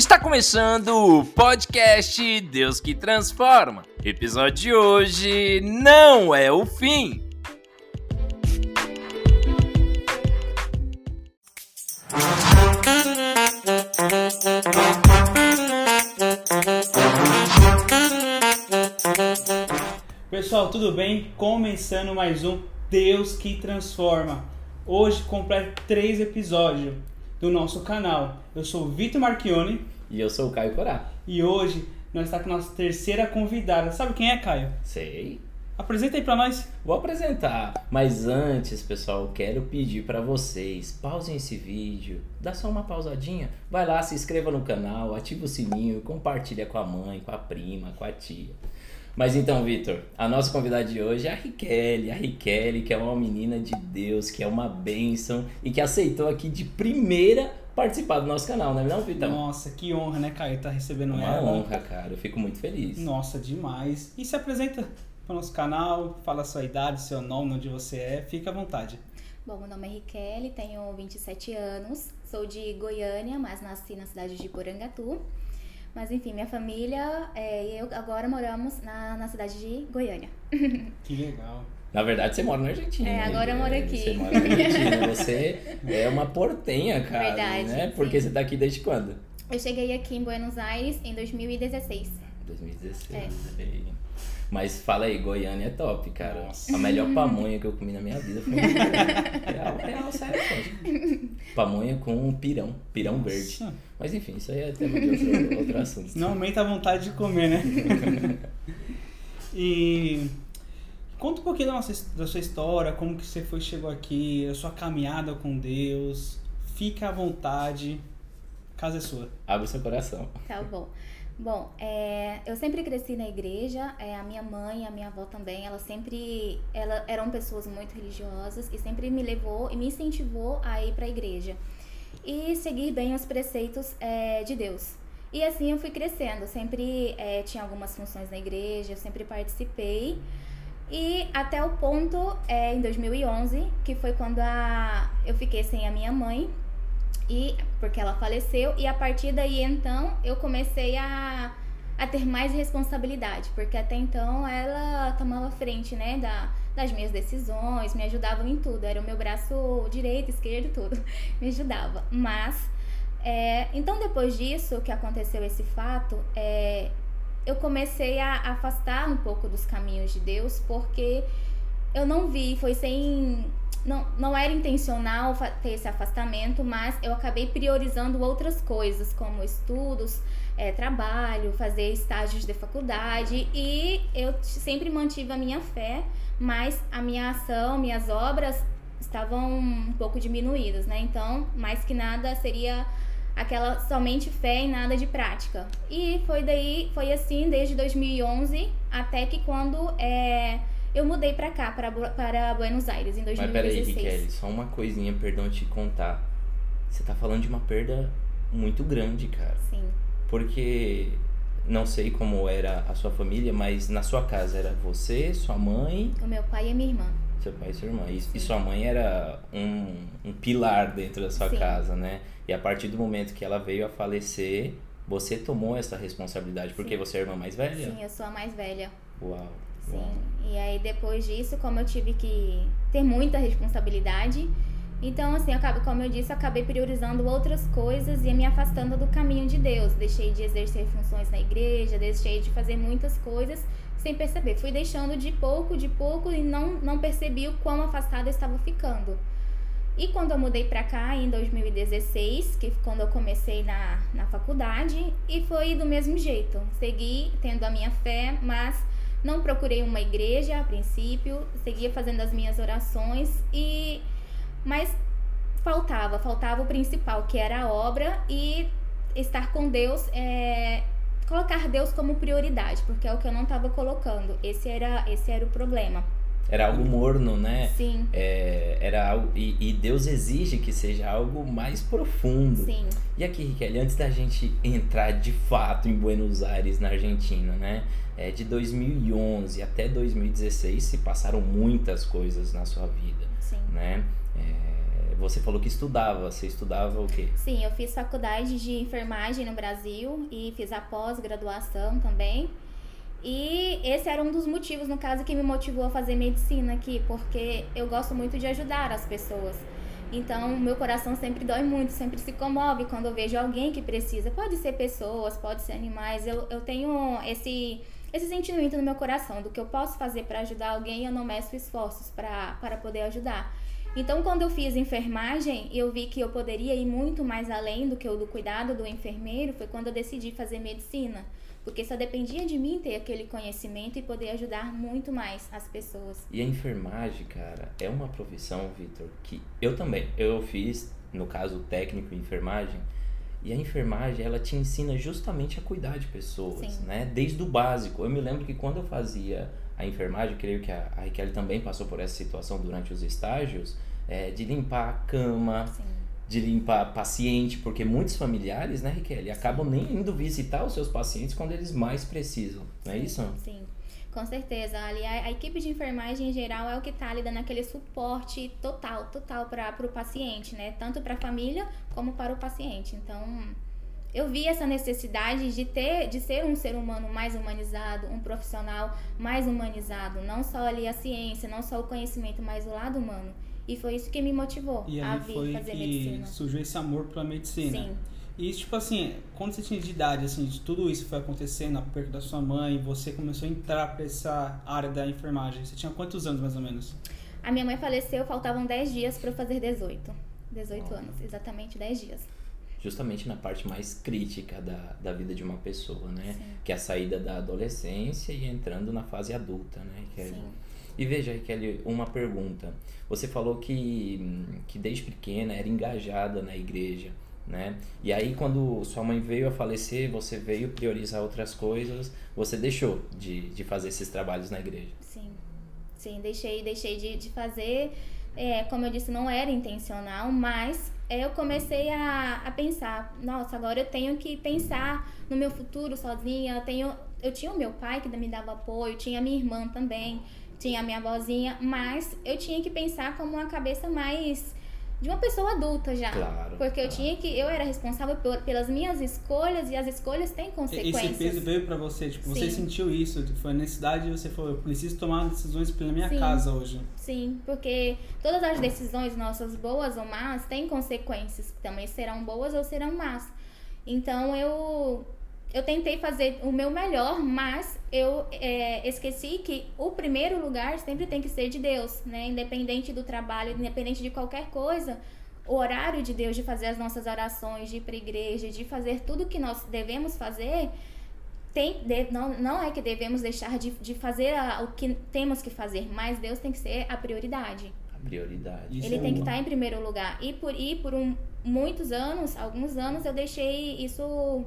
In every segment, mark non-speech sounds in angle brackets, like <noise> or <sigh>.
Está começando o podcast Deus que Transforma. Episódio de hoje não é o fim. Pessoal, tudo bem? Começando mais um Deus que Transforma. Hoje completa três episódios do nosso canal. Eu sou Vitor Marchione E eu sou o Caio Corá. e hoje nós estamos com a nossa terceira convidada. Sabe quem é, Caio? Sei. Apresenta aí pra nós. Vou apresentar, mas antes, pessoal, quero pedir pra vocês, pausem esse vídeo, dá só uma pausadinha, vai lá, se inscreva no canal, ativa o sininho, compartilha com a mãe, com a prima, com a tia. Mas então, Vitor, a nossa convidada de hoje é a Riquelme, a Riquelme, que é uma menina de Deus, que é uma bênção e que aceitou aqui de primeira participar do nosso canal, não é não, Vitor? Nossa, que honra, né, Caio? Tá recebendo Uma ela. honra, cara, eu fico muito feliz. Nossa, demais. E se apresenta pro nosso canal, fala a sua idade, seu nome, onde você é, fica à vontade. Bom, meu nome é Riquelme, tenho 27 anos, sou de Goiânia, mas nasci na cidade de Porangatu. Mas enfim, minha família é, e eu agora moramos na, na cidade de Goiânia. <laughs> Que legal. Na verdade, você mora na Argentina. É, né? agora eu moro aqui. Você mora na Argentina. Você é uma portenha, cara. Verdade, né? sim. Porque você tá aqui desde quando? Eu cheguei aqui em Buenos Aires em 2016. 2016. É. Mas fala aí, Goiânia é top, cara. Nossa. A melhor pamonha que eu comi na minha vida foi em Goiânia. Real, real, sério. Pamonha com pirão, pirão verde. Nossa. Mas enfim, isso aí é tema de outro, outro assunto. Não aumenta a vontade de comer, né? <laughs> e conta um pouquinho da, nossa, da sua história, como que você foi, chegou aqui, a sua caminhada com Deus. Fica à vontade, casa é sua. Abre seu coração. Tá bom. Bom, é, eu sempre cresci na igreja, é, a minha mãe, a minha avó também, ela sempre ela, eram pessoas muito religiosas e sempre me levou e me incentivou a ir para a igreja e seguir bem os preceitos é, de Deus. E assim eu fui crescendo, sempre é, tinha algumas funções na igreja, eu sempre participei. E até o ponto, é, em 2011, que foi quando a, eu fiquei sem a minha mãe, e porque ela faleceu e a partir daí então eu comecei a, a ter mais responsabilidade porque até então ela tomava frente né da, das minhas decisões me ajudava em tudo era o meu braço direito esquerdo tudo <laughs> me ajudava. Mas é, então depois disso que aconteceu esse fato é, eu comecei a afastar um pouco dos caminhos de Deus porque eu não vi foi sem não, não era intencional ter esse afastamento, mas eu acabei priorizando outras coisas, como estudos, eh, trabalho, fazer estágios de faculdade, e eu sempre mantive a minha fé, mas a minha ação, minhas obras estavam um pouco diminuídas, né? Então, mais que nada seria aquela somente fé e nada de prática. E foi daí, foi assim desde 2011 até que quando é, eu mudei pra cá, para, para Buenos Aires, em Mas peraí, 2016. Riquelme, só uma coisinha, perdão te contar. Você tá falando de uma perda muito grande, cara. Sim. Porque não sei como era a sua família, mas na sua casa era você, sua mãe, O meu pai e minha irmã. Seu pai e sua irmã. E, e sua mãe era um, um pilar dentro da sua Sim. casa, né? E a partir do momento que ela veio a falecer, você tomou essa responsabilidade, porque Sim. você é a irmã mais velha? Sim, eu sou a mais velha. Uau. Sim. uau. E aí depois disso, como eu tive que ter muita responsabilidade, então assim, eu como eu disse, eu acabei priorizando outras coisas e me afastando do caminho de Deus. Deixei de exercer funções na igreja, deixei de fazer muitas coisas sem perceber. Fui deixando de pouco, de pouco e não não percebi o quão afastada eu estava ficando. E quando eu mudei pra cá em 2016, que quando eu comecei na, na faculdade, e foi do mesmo jeito. Segui tendo a minha fé, mas não procurei uma igreja a princípio, seguia fazendo as minhas orações e mas faltava, faltava o principal, que era a obra e estar com Deus, é, colocar Deus como prioridade, porque é o que eu não estava colocando. Esse era esse era o problema. Era algo morno, né? Sim, É, era algo, e, e Deus exige que seja algo mais profundo. sim. E aqui, Riquelme, antes da gente entrar de fato em Buenos Aires, na Argentina, né? É, de 2011 até 2016 se passaram muitas coisas na sua vida, Sim. né? Você falou que estudava. Você estudava o quê? Sim, eu fiz faculdade de enfermagem no Brasil e fiz a pós-graduação também. E esse era um dos motivos, no caso, que me motivou a fazer medicina aqui, porque eu gosto muito de ajudar as pessoas. Então, meu coração sempre dói muito, sempre se comove quando eu vejo alguém que precisa. Pode ser pessoas, pode ser animais. Eu, eu tenho esse, esse sentimento no meu coração do que eu posso fazer para ajudar alguém e eu não meço esforços para poder ajudar. Então, quando eu fiz enfermagem, eu vi que eu poderia ir muito mais além do que o do cuidado do enfermeiro. Foi quando eu decidi fazer medicina porque só dependia de mim ter aquele conhecimento e poder ajudar muito mais as pessoas. E a enfermagem, cara, é uma profissão, Vitor, que eu também, eu fiz, no caso técnico em enfermagem, e a enfermagem, ela te ensina justamente a cuidar de pessoas, Sim. né? Desde o básico. Eu me lembro que quando eu fazia a enfermagem, creio que a, a Raquel também passou por essa situação durante os estágios, é, de limpar a cama, Sim de limpar paciente, porque muitos familiares, né, Riquelme, acabam nem indo visitar os seus pacientes quando eles mais precisam, não é isso? Sim. Com certeza, ali a, a, equipe de enfermagem em geral é o que está ali dando aquele suporte total, total para o paciente, né? Tanto para a família como para o paciente. Então, eu vi essa necessidade de ter, de ser um ser humano mais humanizado, um profissional mais humanizado, não só ali a ciência, não só o conhecimento, mas o lado humano. E foi isso que me motivou e a vir foi fazer que medicina. surgiu esse amor pela medicina. Sim. E, tipo assim, quando você tinha de idade, assim, de tudo isso foi acontecendo, a perda da sua mãe, você começou a entrar para essa área da enfermagem. Você tinha quantos anos, mais ou menos? A minha mãe faleceu, faltavam 10 dias para eu fazer 18. 18 anos, exatamente 10 dias. Justamente na parte mais crítica da, da vida de uma pessoa, né? Sim. Que é a saída da adolescência e entrando na fase adulta, né? Que é Sim. E veja, Kelly, uma pergunta. Você falou que, que desde pequena era engajada na igreja, né? E aí quando sua mãe veio a falecer, você veio priorizar outras coisas, você deixou de, de fazer esses trabalhos na igreja. Sim, sim, deixei, deixei de, de fazer. É, como eu disse, não era intencional, mas eu comecei a, a pensar, nossa, agora eu tenho que pensar no meu futuro sozinha. Eu, tenho, eu tinha o meu pai que me dava apoio, tinha minha irmã também tinha minha avózinha, mas eu tinha que pensar como uma cabeça mais de uma pessoa adulta já. Claro, porque claro. eu tinha que eu era responsável por, pelas minhas escolhas e as escolhas têm consequências. Esse peso veio para você, tipo, você Sim. sentiu isso, foi a necessidade e você falou, eu preciso tomar decisões pela minha Sim. casa hoje. Sim, porque todas as decisões nossas, boas ou más, têm consequências, que também serão boas ou serão más. Então eu eu tentei fazer o meu melhor, mas eu é, esqueci que o primeiro lugar sempre tem que ser de Deus, né? Independente do trabalho, independente de qualquer coisa, o horário de Deus de fazer as nossas orações, de ir para a igreja, de fazer tudo que nós devemos fazer, tem, de, não, não é que devemos deixar de, de fazer a, o que temos que fazer, mas Deus tem que ser a prioridade. A prioridade. Isso Ele é tem que estar em primeiro lugar. E por, e por um, muitos anos, alguns anos, eu deixei isso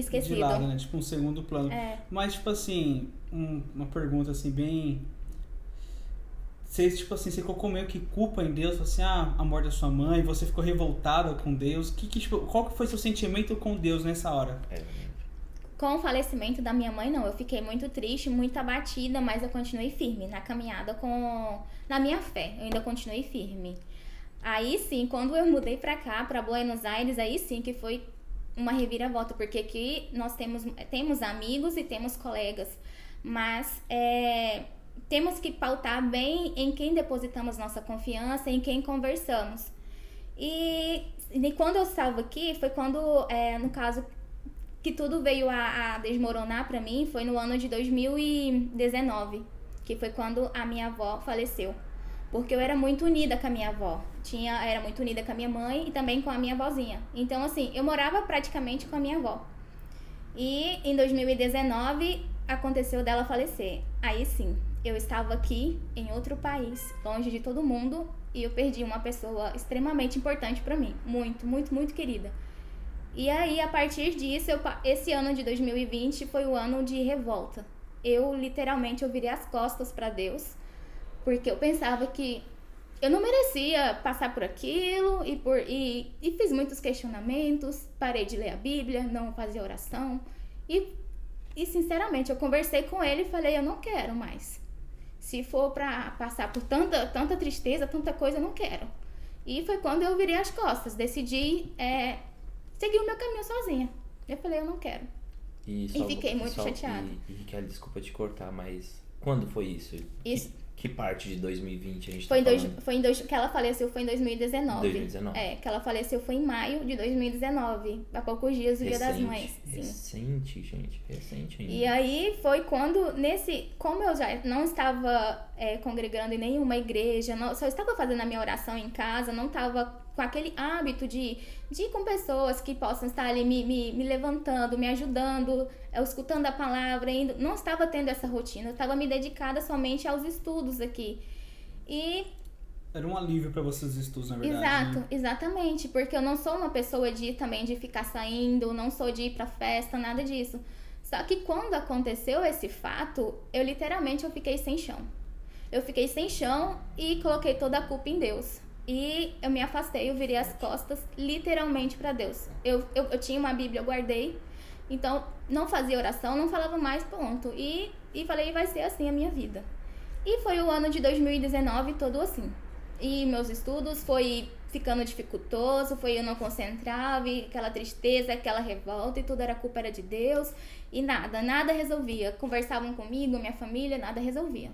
esquecido. De lado, né? Tipo um segundo plano. É. Mas, tipo assim, um- uma pergunta assim, bem. Você, tipo assim, você colocou meio que culpa em Deus, assim, ah, a morte da sua mãe, você ficou revoltada com Deus. Que, que, tipo, qual que foi seu sentimento com Deus nessa hora? É, Com o falecimento da minha mãe, não. Eu fiquei muito triste, muito abatida, mas eu continuei firme na caminhada com. na minha fé. Eu ainda continuei firme. Aí sim, quando eu mudei pra cá, pra Buenos Aires, aí sim que foi uma reviravolta, porque aqui nós temos, temos amigos e temos colegas, mas é, temos que pautar bem em quem depositamos nossa confiança, em quem conversamos. E, e quando eu estava aqui, foi quando, é, no caso, que tudo veio a, a desmoronar pra mim, foi no ano de 2019, que foi quando a minha avó faleceu. Porque eu era muito unida com a minha avó. Tinha, era muito unida com a minha mãe e também com a minha avózinha. Então, assim, eu morava praticamente com a minha avó. E em 2019 aconteceu dela falecer. Aí sim, eu estava aqui em outro país, longe de todo mundo, e eu perdi uma pessoa extremamente importante pra mim, muito, muito, muito querida. E aí, a partir disso, eu esse ano de 2020 foi o ano de revolta. Eu literalmente eu virei as costas pra Deus, porque eu pensava que eu não merecia passar por aquilo e por e, e fiz muitos questionamentos, parei de ler a Bíblia, não fazia oração e e sinceramente eu conversei com ele e falei eu não quero mais. Se for pra passar por tanta tanta tristeza, tanta coisa, eu não quero. E foi quando eu virei as costas, decidi é, seguir o meu caminho sozinha. Eu falei, eu não quero. E, E fiquei muito chateada. E, e desculpa te cortar, mas quando foi isso? Isso. Que, parte de 2020 a gente Foi em, tá dois, falando? foi em dois, que ela faleceu foi em 2019. 2019. É, que ela faleceu foi em maio de 2019, há poucos dias do Dia das Recente, Mães. Sim. Recente, gente. Recente ainda. E aí foi quando, nesse. Como eu já não estava é, congregando em nenhuma igreja, não- só estava fazendo a minha oração em casa, não estava com aquele hábito de, de ir com pessoas que possam estar ali me, me, me levantando, me ajudando, eu escutando a palavra, indo, não estava tendo essa rotina, eu estava me dedicada somente aos estudos aqui. E Era um alívio pra vocês os estudos, na verdade. Exato, né? exatamente. Porque eu não sou uma pessoa de também de ficar saindo, não sou de ir pra festa, nada disso. Só que quando aconteceu esse fato, eu literalmente eu fiquei sem chão. Eu fiquei sem chão e coloquei toda a culpa em Deus. E eu me afastei, eu virei as costas literalmente pra Deus. Eu, eu, eu tinha uma Bíblia, eu guardei. Então, não fazia oração, não falava mais, ponto. E, e falei, vai ser assim a minha vida. E foi o ano de 2019 todo assim. E meus estudos foi ficando dificultoso, foi eu não concentrava, e aquela tristeza, aquela revolta, e tudo era culpa era de Deus, e nada, nada resolvia. Conversavam comigo, minha família, nada resolvia.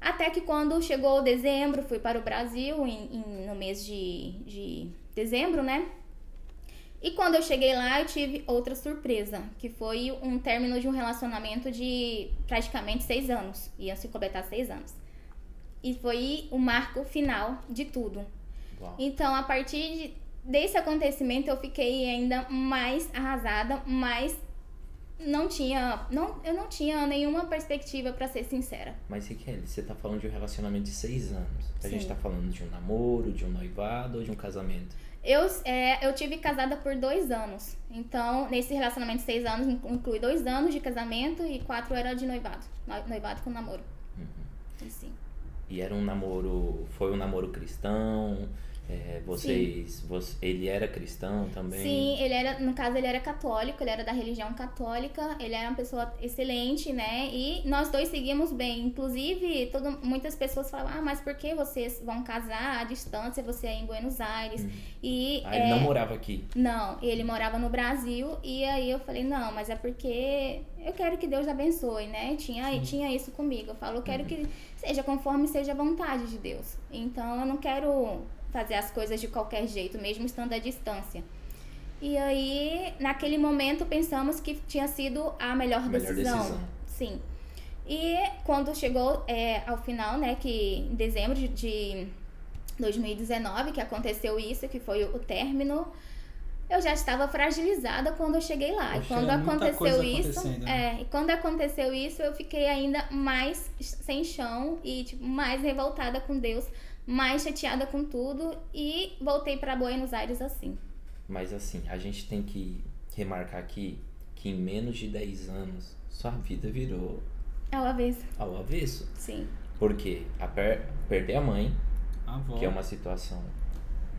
Até que quando chegou dezembro, fui para o Brasil em, em- no mês de, de dezembro, né? E quando eu cheguei lá, eu tive outra surpresa, que foi um término de um relacionamento de praticamente seis anos. Ia se completar seis anos. E foi o marco final de tudo. Uau. Então, a partir de- desse acontecimento, eu fiquei ainda mais arrasada, mais não tinha, não, eu não tinha nenhuma perspectiva para ser sincera. Mas, Kelly, você tá falando de um relacionamento de seis anos. A Sim. gente tá falando de um namoro, de um noivado ou de um casamento? Eu, é, eu tive casada por dois anos. Então, nesse relacionamento de seis anos, inclu- inclui dois anos de casamento e quatro era de noivado. No- Noivado com namoro. Uhum. E sim. E era um namoro. Foi um namoro cristão? É, vocês. você- ele era cristão também? Sim, ele era, no caso, ele era católico, ele era da religião católica, ele era uma pessoa excelente, né? E nós dois seguimos bem. Inclusive, todo, muitas pessoas falavam, ah, mas por que vocês vão casar à distância? Você é em Buenos Aires. Uhum. E Ah, ele é, não morava aqui. Não, ele morava no Brasil e aí eu falei, não, mas é porque eu quero que Deus abençoe, né? Tinha, tinha isso comigo. Eu falo, eu quero que seja conforme seja a vontade de Deus. Então eu não quero fazer as coisas de qualquer jeito, mesmo estando à distância. E aí, naquele momento, pensamos que tinha sido a melhor, A melhor decisão. decisão. Sim. E quando chegou é, ao final, né, que em dezembro de- de 2019, que aconteceu isso, que foi o término, eu já estava fragilizada quando eu cheguei lá. e Poxa, quando era muita aconteceu isso, né? é, e quando aconteceu isso, eu fiquei ainda mais sem chão e tipo, mais revoltada com Deus, mais chateada com tudo e voltei para Buenos Aires assim. Mas assim, a gente tem que remarcar aqui que em menos de 10 anos sua vida virou Ao avesso, ao avesso. sim. Porque a per- perder a mãe, A avó. que é uma situação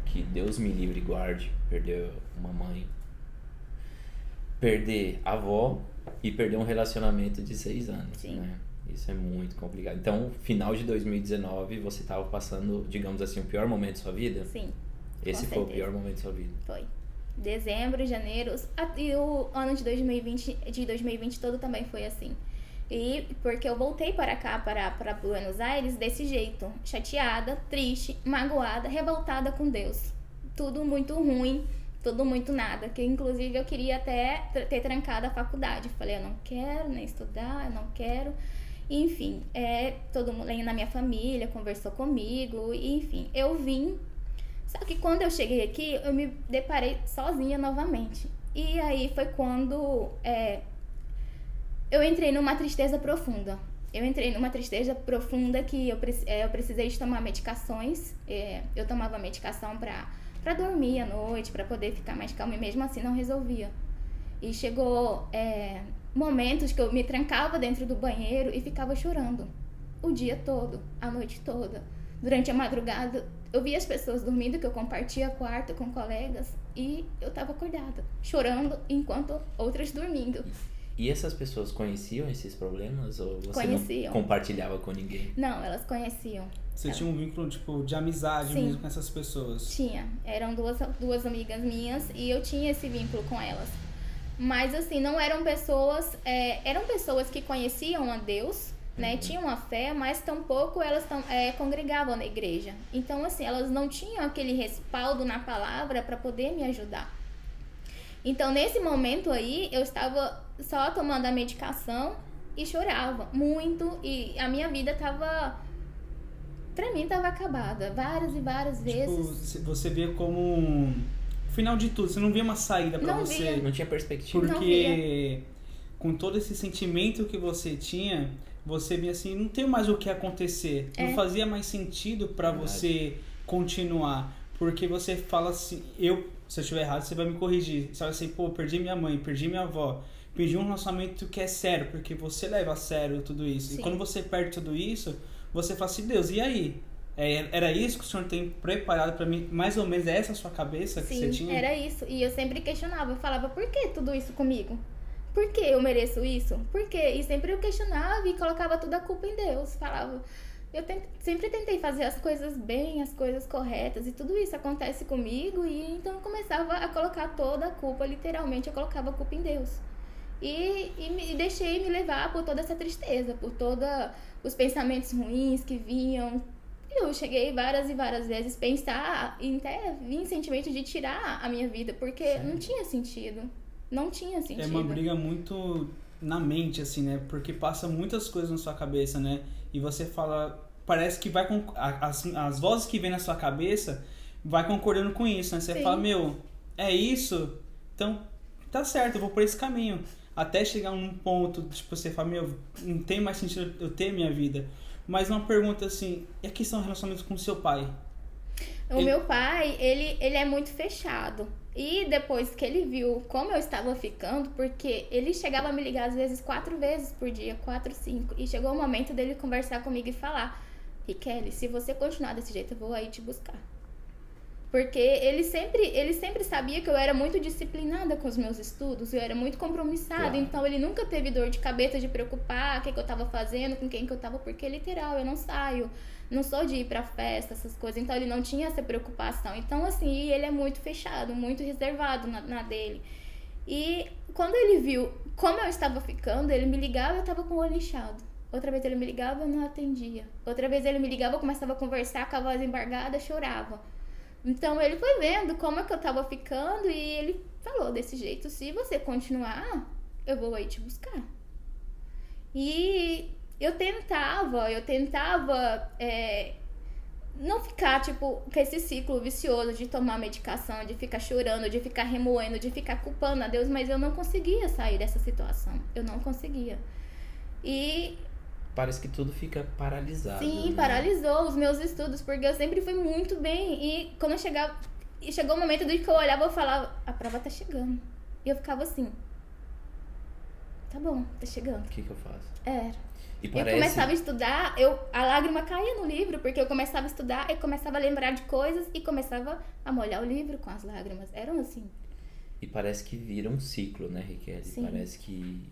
que Deus me livre e guarde, perder uma mãe, perder a avó e perder um relacionamento de seis anos, Sim. né? Isso é muito complicado. Então, final de 2019, você estava passando, digamos assim, o pior momento da sua vida? Sim, Esse foi o pior momento da sua vida. foi. Dezembro, janeiro, e o ano de 2020, de 2020 todo também foi assim. E porque eu voltei para cá, para, para Buenos Aires, desse jeito, chateada, triste, magoada, revoltada com Deus. Tudo muito ruim, tudo muito nada. Que inclusive eu queria até ter trancado a faculdade. Falei, eu não quero nem estudar, eu não quero. Enfim, é, todo mundo na minha família conversou comigo, enfim, eu vim. Só que quando eu cheguei aqui, eu me deparei sozinha novamente. E aí foi quando é, eu entrei numa tristeza profunda. Eu entrei numa tristeza profunda que eu, é, eu precisei de tomar medicações. É, eu tomava medicação pra, pra dormir à noite, pra poder ficar mais calma, e mesmo assim não resolvia. E chegou é, momentos que eu me trancava dentro do banheiro e ficava chorando. O dia todo, a noite toda. Durante a madrugada, eu via as pessoas dormindo, que eu compartia quarto com colegas, e eu tava acordada, chorando, enquanto outras dormindo. E essas pessoas conheciam esses problemas ou você Conheciam. não compartilhava com ninguém? Não, elas conheciam. Você tinha um vínculo, tipo, de amizade Sim. mesmo com essas pessoas. Tinha. Eram duas, duas amigas minhas e eu tinha esse vínculo com elas. Mas assim, não eram pessoas. é, eram pessoas que conheciam a Deus, né? Tinham a fé, mas tampouco elas tam- é, congregavam na igreja. Então, assim, elas não tinham aquele respaldo na palavra para poder me ajudar. Então, nesse momento aí, eu estava só tomando a medicação e chorava muito. E a minha vida tava. Pra mim, tava acabada. Várias e várias Tipo, vezes. você via como final de tudo. Você não via uma saída pra Não você. via. Não tinha perspectiva. Não Porque com todo esse sentimento que você tinha, você via assim, não tem mais o que acontecer. É. Não fazia mais sentido pra Verdade. você continuar. Porque você fala assim, eu, se eu estiver errado, você vai me corrigir. Você vai assim, pô, perdi minha mãe, perdi minha avó. Perdi um relacionamento que é sério, porque você leva a sério tudo isso. Sim. E quando você perde tudo isso, você fala assim, Deus, e aí? É, Era isso que o Senhor tem preparado pra mim? Mais ou menos é essa a sua cabeça que você Sim, tinha? era isso. E eu sempre questionava, eu falava, por que tudo isso comigo? Por que eu mereço isso? Por quê? E sempre eu questionava e colocava toda a culpa em Deus. Falava, eu sempre tentei fazer as coisas bem, as coisas corretas, e tudo isso acontece comigo, e então eu começava a colocar toda a culpa, literalmente eu colocava a culpa em Deus. E, e me e deixei me levar por toda essa tristeza, por todos os pensamentos ruins que vinham. Eu cheguei várias e várias vezes pensar e até vim sentimento de tirar a minha vida, porque Sério? não tinha sentido. Não tinha sentido. É uma briga muito na mente, assim, né? Porque passa muitas coisas na sua cabeça, né? E você fala. Parece que vai com. As, as vozes que vem na sua cabeça vai concordando com isso, né? Você Sim. fala, meu, é isso? Então, tá certo, eu vou por esse caminho. Até chegar num ponto, tipo, você fala, meu, não tem mais sentido eu ter minha vida. Mas uma pergunta assim, e a questão do relacionamento com seu pai? O Ele- meu pai, ele, ele é muito fechado. E depois que ele viu como eu estava ficando, porque ele chegava a me ligar às vezes quatro vezes por dia, quatro, cinco. E chegou o momento dele conversar comigo e falar: Riquelme, se você continuar desse jeito, eu vou aí te buscar. Porque ele sempre, ele sempre sabia que eu era muito disciplinada com os meus estudos, eu era muito compromissada, Claro. então ele nunca teve dor de cabeça de preocupar o que, que eu tava fazendo, com quem que eu tava, porque literal, eu não saio, não sou de ir pra festa, essas coisas, então ele não tinha essa preocupação. Então, assim, ele é muito fechado, muito reservado na, na dele. E quando ele viu como eu estava ficando, ele me ligava e eu tava com o olho inchado. Outra vez ele me ligava, eu não atendia. Outra vez ele me ligava, eu começava a conversar com a voz embargada, chorava. Então ele foi vendo como é que eu tava ficando e ele falou desse jeito: se você continuar, eu vou aí te buscar. E eu tentava, eu tentava é, não ficar, tipo, com esse ciclo vicioso de tomar medicação, de ficar chorando, de ficar remoendo, de ficar culpando a Deus, mas eu não conseguia sair dessa situação. Eu não conseguia. E Parece que tudo fica paralisado. Sim, né? paralisou os meus estudos, porque eu sempre fui muito bem. E quando eu chegava. E chegou o momento de que eu olhava e falava, a prova tá chegando. E eu ficava assim. Tá bom, tá chegando. O que, que eu faço? Era. E Eu parece. começava a estudar, eu, a lágrima caía no livro, porque eu começava a estudar, eu começava a lembrar de coisas e começava a molhar o livro com as lágrimas. Eram assim. E parece que vira um ciclo, né, Riquelme? Sim. Parece que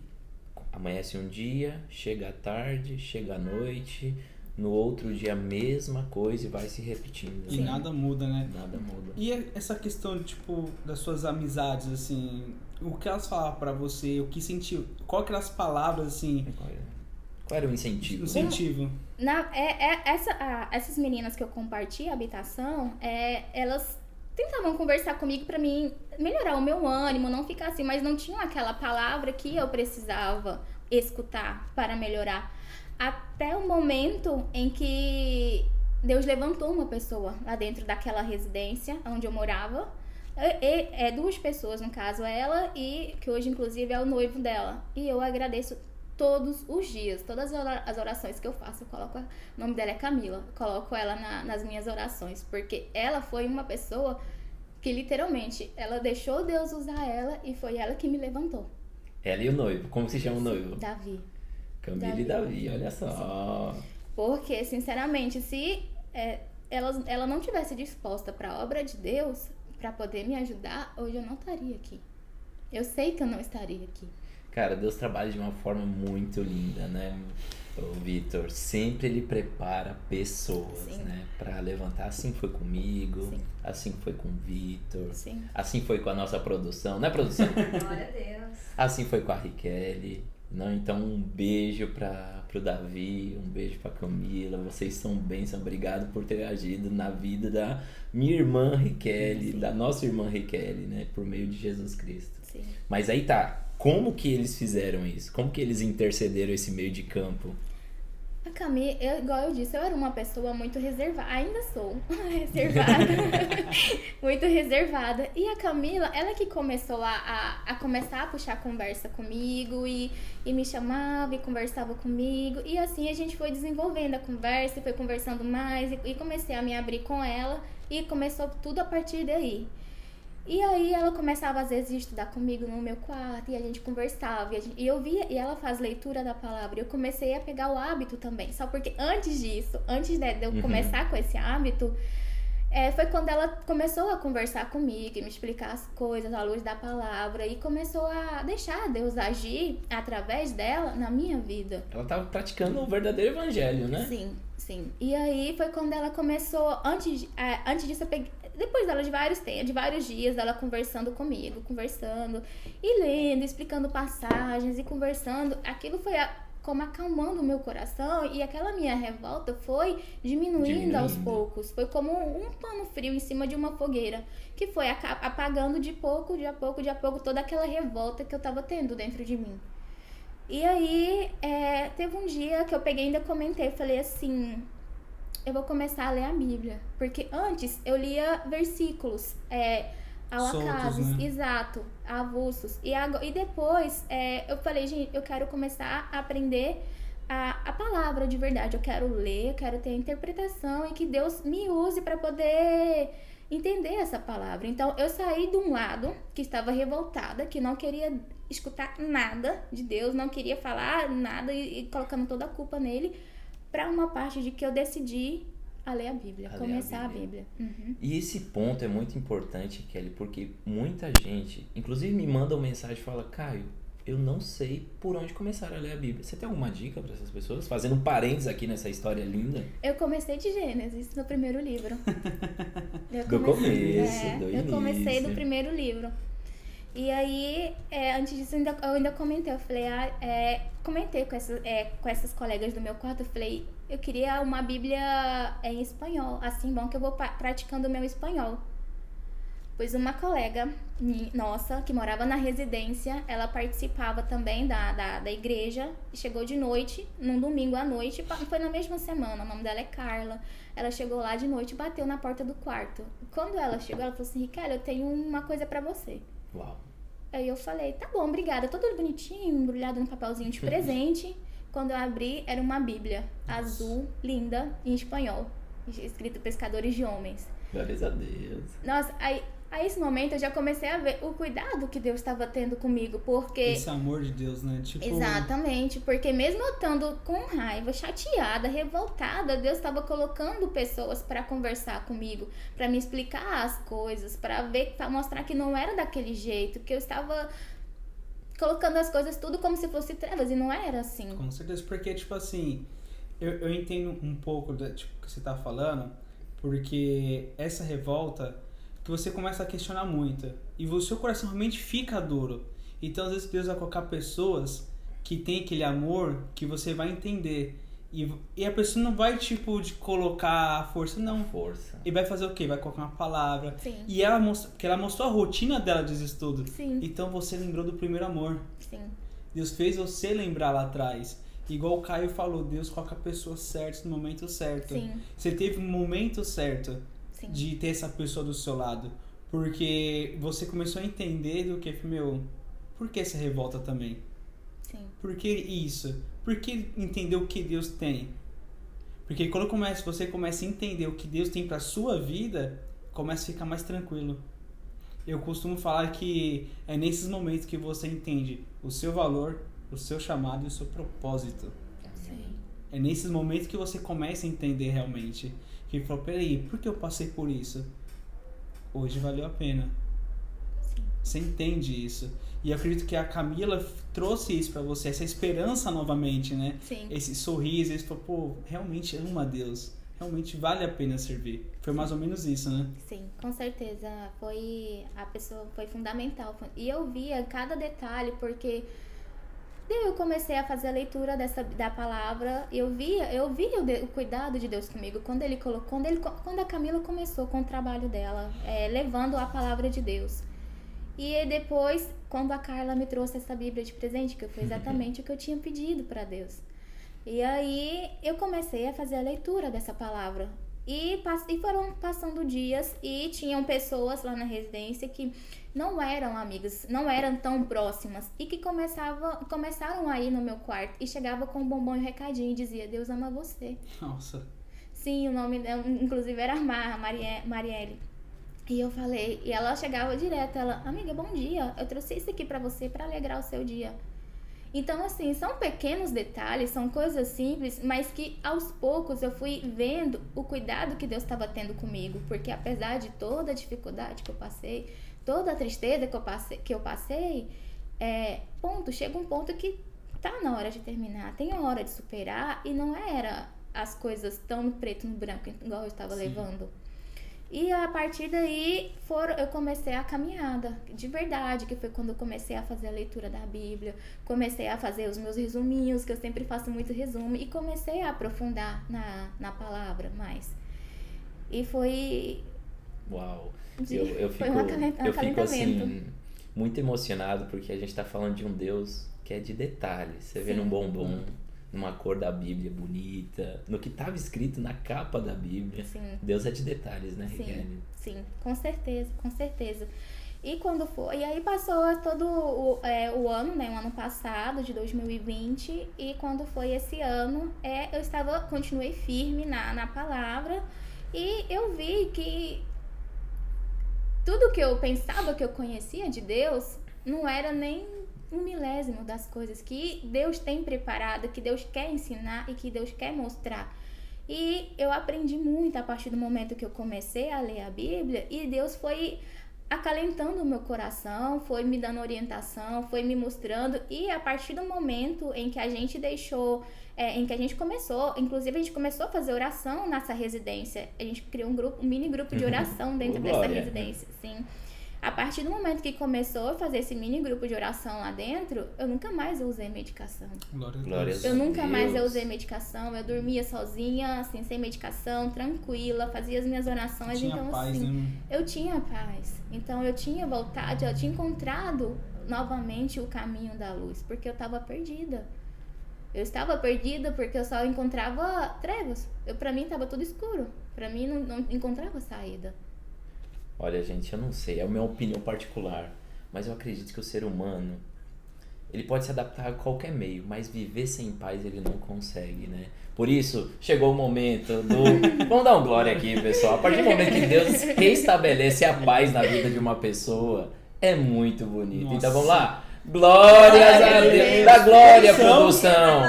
amanhece um dia, chega a tarde, chega a noite, no outro dia a mesma coisa e vai se repetindo. E Sim. nada muda, né? Nada muda. E essa questão, tipo, das suas amizades, assim, o que elas falavam pra você, o que sentiu, qual que eram as palavras, assim, Qual era, qual era o incentivo? incentivo? Na, é, é- essa, a- essas meninas que eu compartilho a habitação, é, elas tentavam conversar comigo pra mim melhorar o meu ânimo, não ficar assim, mas não tinham aquela palavra que eu precisava escutar para melhorar. Até o momento em que Deus levantou uma pessoa lá dentro daquela residência onde eu morava. É, é- é duas pessoas, no caso, ela e que hoje, inclusive, é o noivo dela. E eu agradeço todos os dias, todas as ora- as orações que eu faço, eu coloco, o nome dela é Camila, eu coloco ela na- nas minhas orações, porque ela foi uma pessoa que literalmente, ela deixou Deus usar ela e foi ela que me levantou. Ela e o noivo. Como se chama o noivo? Davi. Camila e Davi. Davi, olha só. Porque, sinceramente, se é, ela, ela não tivesse disposta para a obra de Deus, para poder me ajudar, hoje eu não estaria aqui. Eu sei que eu não estaria aqui. Cara, Deus trabalha de uma forma muito linda, né? O Vitor sempre ele prepara pessoas, Sim. né, Pra levantar. Assim foi comigo, Sim. assim foi com o Vitor, Sim. assim foi com a nossa produção, né, produção? <laughs> Glória a Deus. assim foi com a Riquelme. Não, então um beijo para pro Davi, um beijo pra Camila. Vocês são bênção, obrigado por ter agido na vida da minha irmã Riquelme, da nossa irmã Riquelme, né, por meio de Jesus Cristo. Sim. Mas aí tá, como que eles fizeram isso? Como que eles intercederam esse meio de campo? A Camila, eu, igual eu disse, eu era uma pessoa muito reservada. Ainda sou <laughs> reservada. <laughs> muito reservada. E a Camila, ela que começou a, a, a começar a puxar conversa comigo e, e me chamava e conversava comigo. E assim a gente foi desenvolvendo a conversa, foi conversando mais e, e comecei a me abrir com ela. E começou tudo a partir daí. E aí ela começava às vezes a estudar comigo no meu quarto e a gente conversava e, a gente- e eu via e ela faz leitura da palavra. E eu comecei a pegar o hábito também. Só porque antes disso, antes de, de eu Uhum. começar com esse hábito, é, foi quando ela começou a conversar comigo e me explicar as coisas à luz da palavra e começou a deixar Deus agir através dela na minha vida. Ela tava praticando o verdadeiro evangelho, né? Sim, sim. E aí foi quando ela começou, antes, é, antes disso eu peguei, depois dela de vários tempos, de vários dias, ela conversando comigo, conversando e lendo, explicando passagens e conversando, aquilo foi a- como acalmando o meu coração e aquela minha revolta foi diminuindo, aos Diminuindo. poucos. Foi como um pano frio em cima de uma fogueira, que foi apagando de pouco, de a pouco, de a pouco toda aquela revolta que eu tava tendo dentro de mim. E aí, é, teve um dia que eu peguei e ainda comentei, falei assim, eu vou começar a ler a Bíblia. Porque antes eu lia versículos é, ao Soltos, acaso, né? exato, avulsos. E, ago- e depois é, eu falei, gente, eu quero começar a aprender a, a palavra de verdade. Eu quero ler, eu quero ter a interpretação e que Deus me use para poder entender essa palavra. Então eu saí de um lado que estava revoltada, que não queria escutar nada de Deus, não queria falar nada e, e colocando toda a culpa nele, para uma parte de que eu decidi a ler a Bíblia, A ler a começar a Bíblia. Bíblia. Uhum. E esse ponto é muito importante, Kelly, porque muita gente, inclusive me mandam mensagem e fala, Caio, eu não sei por onde começar a ler a Bíblia. Você tem alguma dica para essas pessoas? Fazendo um parênteses aqui nessa história linda. Eu comecei de Gênesis no primeiro livro. <laughs> Eu Do começo, é, do Eu comecei do primeiro livro. E aí, é, antes disso, eu ainda, eu ainda comentei. Eu falei, ah, é, comentei com é, com essas colegas do meu quarto. Eu falei, eu queria uma Bíblia em espanhol. Assim, bom que eu vou praticando o meu espanhol. Pois uma colega nossa, que morava na residência, ela participava também da, da, da igreja. Chegou de noite, num domingo à noite, foi na mesma semana. O nome dela é Carla. Ela chegou lá de noite e bateu na porta do quarto. Quando ela chegou, ela falou assim: Ricardo, eu tenho uma coisa pra você. Uau. Aí eu falei: tá bom, obrigada. Todo bonitinho, embrulhado num papelzinho de presente. Quando eu abri, era uma Bíblia azul, linda, em espanhol, escrito Pescadores de Homens. Glórias a Deus. Nossa, aí, a esse momento eu já comecei a ver o cuidado que Deus estava tendo comigo, porque. Esse amor de Deus, né? Tipo, Exatamente, porque mesmo eu estando com raiva, chateada, revoltada, Deus estava colocando pessoas para conversar comigo, para me explicar as coisas, para ver, para mostrar que não era daquele jeito, que eu estava colocando as coisas tudo como se fosse trevas e não era assim. Com certeza, porque, tipo assim, eu, eu entendo um pouco do tipo, que você tá falando, porque essa revolta que você começa a questionar muito e o seu coração realmente fica duro. Então, às vezes, Deus vai colocar pessoas que tem aquele amor que você vai entender. E, e a pessoa não vai, tipo, de colocar a força, não. Força. E vai fazer o quê? Vai colocar uma palavra. Sim. E ela mostrou, porque ela mostrou a rotina dela de estudo. Sim, Então você lembrou do primeiro amor. sim, Deus fez você lembrar lá atrás. Igual o Caio falou, Deus coloca a pessoa certa no momento certo. sim, Você teve um momento certo sim. de ter essa pessoa do seu lado. Porque você começou a entender do que, meu, por que essa revolta também? Sim, Por que isso? Por que entender o que Deus tem? Porque quando começa, você começa a entender o que Deus tem pra sua vida, começa a ficar mais tranquilo. Eu costumo falar que é nesses momentos que você entende o seu valor, o seu chamado e o seu propósito. sim. É nesses momentos que você começa a entender realmente. Que fala, peraí, por que eu passei por isso? Hoje valeu a pena. Sim. Você entende isso. E eu acredito que a Camila trouxe isso para você, essa esperança novamente, né? Sim. Esse sorriso, esse falou, pô, realmente ama a Deus. Realmente vale a pena servir. Foi mais ou menos isso, né? Sim, com certeza. Foi a pessoa foi fundamental. E eu via cada detalhe porque eu comecei a fazer a leitura dessa da palavra. Eu via, eu via o, de, o cuidado de Deus comigo quando ele colocou, quando ele, quando a Camila começou com o trabalho dela, é, levando a palavra de Deus. E depois, quando a Carla me trouxe essa Bíblia de presente, que foi exatamente o que eu tinha pedido para Deus. E aí eu comecei a fazer a leitura dessa palavra. E, e foram passando dias e tinham pessoas lá na residência que não eram amigas, não eram tão próximas e que começava, começaram a ir no meu quarto e chegava com um bombom e um recadinho e dizia: Deus ama você. Nossa. Sim, o nome dela, inclusive, era Mar, Marielle. E eu falei, e ela chegava direto, ela, amiga, bom dia, eu trouxe isso aqui para você para alegrar o seu dia. Então, assim, são pequenos detalhes, são coisas simples, mas que aos poucos eu fui vendo o cuidado que Deus estava tendo comigo. Porque apesar de toda a dificuldade que eu passei, toda a tristeza que eu passei, que eu passei é, ponto, chega um ponto que tá na hora de terminar, tem a hora de superar, e não era as coisas tão no preto no branco igual eu estava levando. E a partir daí foram, eu comecei a caminhada, de verdade, que foi quando eu comecei a fazer a leitura da Bíblia, comecei a fazer os meus resuminhos, que eu sempre faço muito resumo, e comecei a aprofundar na, na palavra mais. E foi. Uau! De, eu, eu <laughs> fico, um eu fico assim, muito emocionado, porque a gente está falando de um Deus que é de detalhes. Você Sim. vê num bombom numa cor da Bíblia bonita, no que estava escrito na capa da Bíblia. Sim. Deus é de detalhes, né, Sim, sim, com certeza, com certeza. E quando foi, e aí passou todo o, é, o ano, né, o ano passado, de 2020, e quando foi esse ano, é, eu estava, continuei firme na, na palavra, e eu vi que tudo que eu pensava que eu conhecia de Deus não era nem um milésimo das coisas que Deus tem preparado, que Deus quer ensinar e que Deus quer mostrar. E eu aprendi muito a partir do momento que eu comecei a ler a Bíblia e Deus foi acalentando o meu coração, foi me dando orientação, foi me mostrando e a partir do momento em que a gente deixou, é, em que a gente começou, inclusive a gente começou a fazer oração nessa residência, a gente criou um grupo, um mini grupo de <laughs> oração dentro dessa residência, sim. A partir do momento que começou a fazer esse mini grupo de oração lá dentro, eu nunca mais usei medicação. Glória a Deus. Eu nunca mais eu usei medicação. Eu dormia sozinha, assim, sem medicação, tranquila, fazia as minhas orações. Tinha então, paz, assim, né? eu tinha paz. Então, eu tinha voltado, eu tinha encontrado novamente o caminho da luz, porque eu estava perdida. Eu estava perdida porque eu só encontrava trevas. Eu, para mim, estava tudo escuro. Para mim, não, não encontrava saída. Olha, gente, eu não sei, é a minha opinião particular, mas eu acredito que o ser humano ele pode se adaptar a qualquer meio, mas viver sem paz ele não consegue, né? Por isso, chegou o momento do. <laughs> Vamos dar um glória aqui, pessoal. A partir do momento que Deus <laughs> restabelece a paz na vida de uma pessoa, é muito bonito. Nossa. Então vamos lá. Glórias a Deus. Da glória, produção.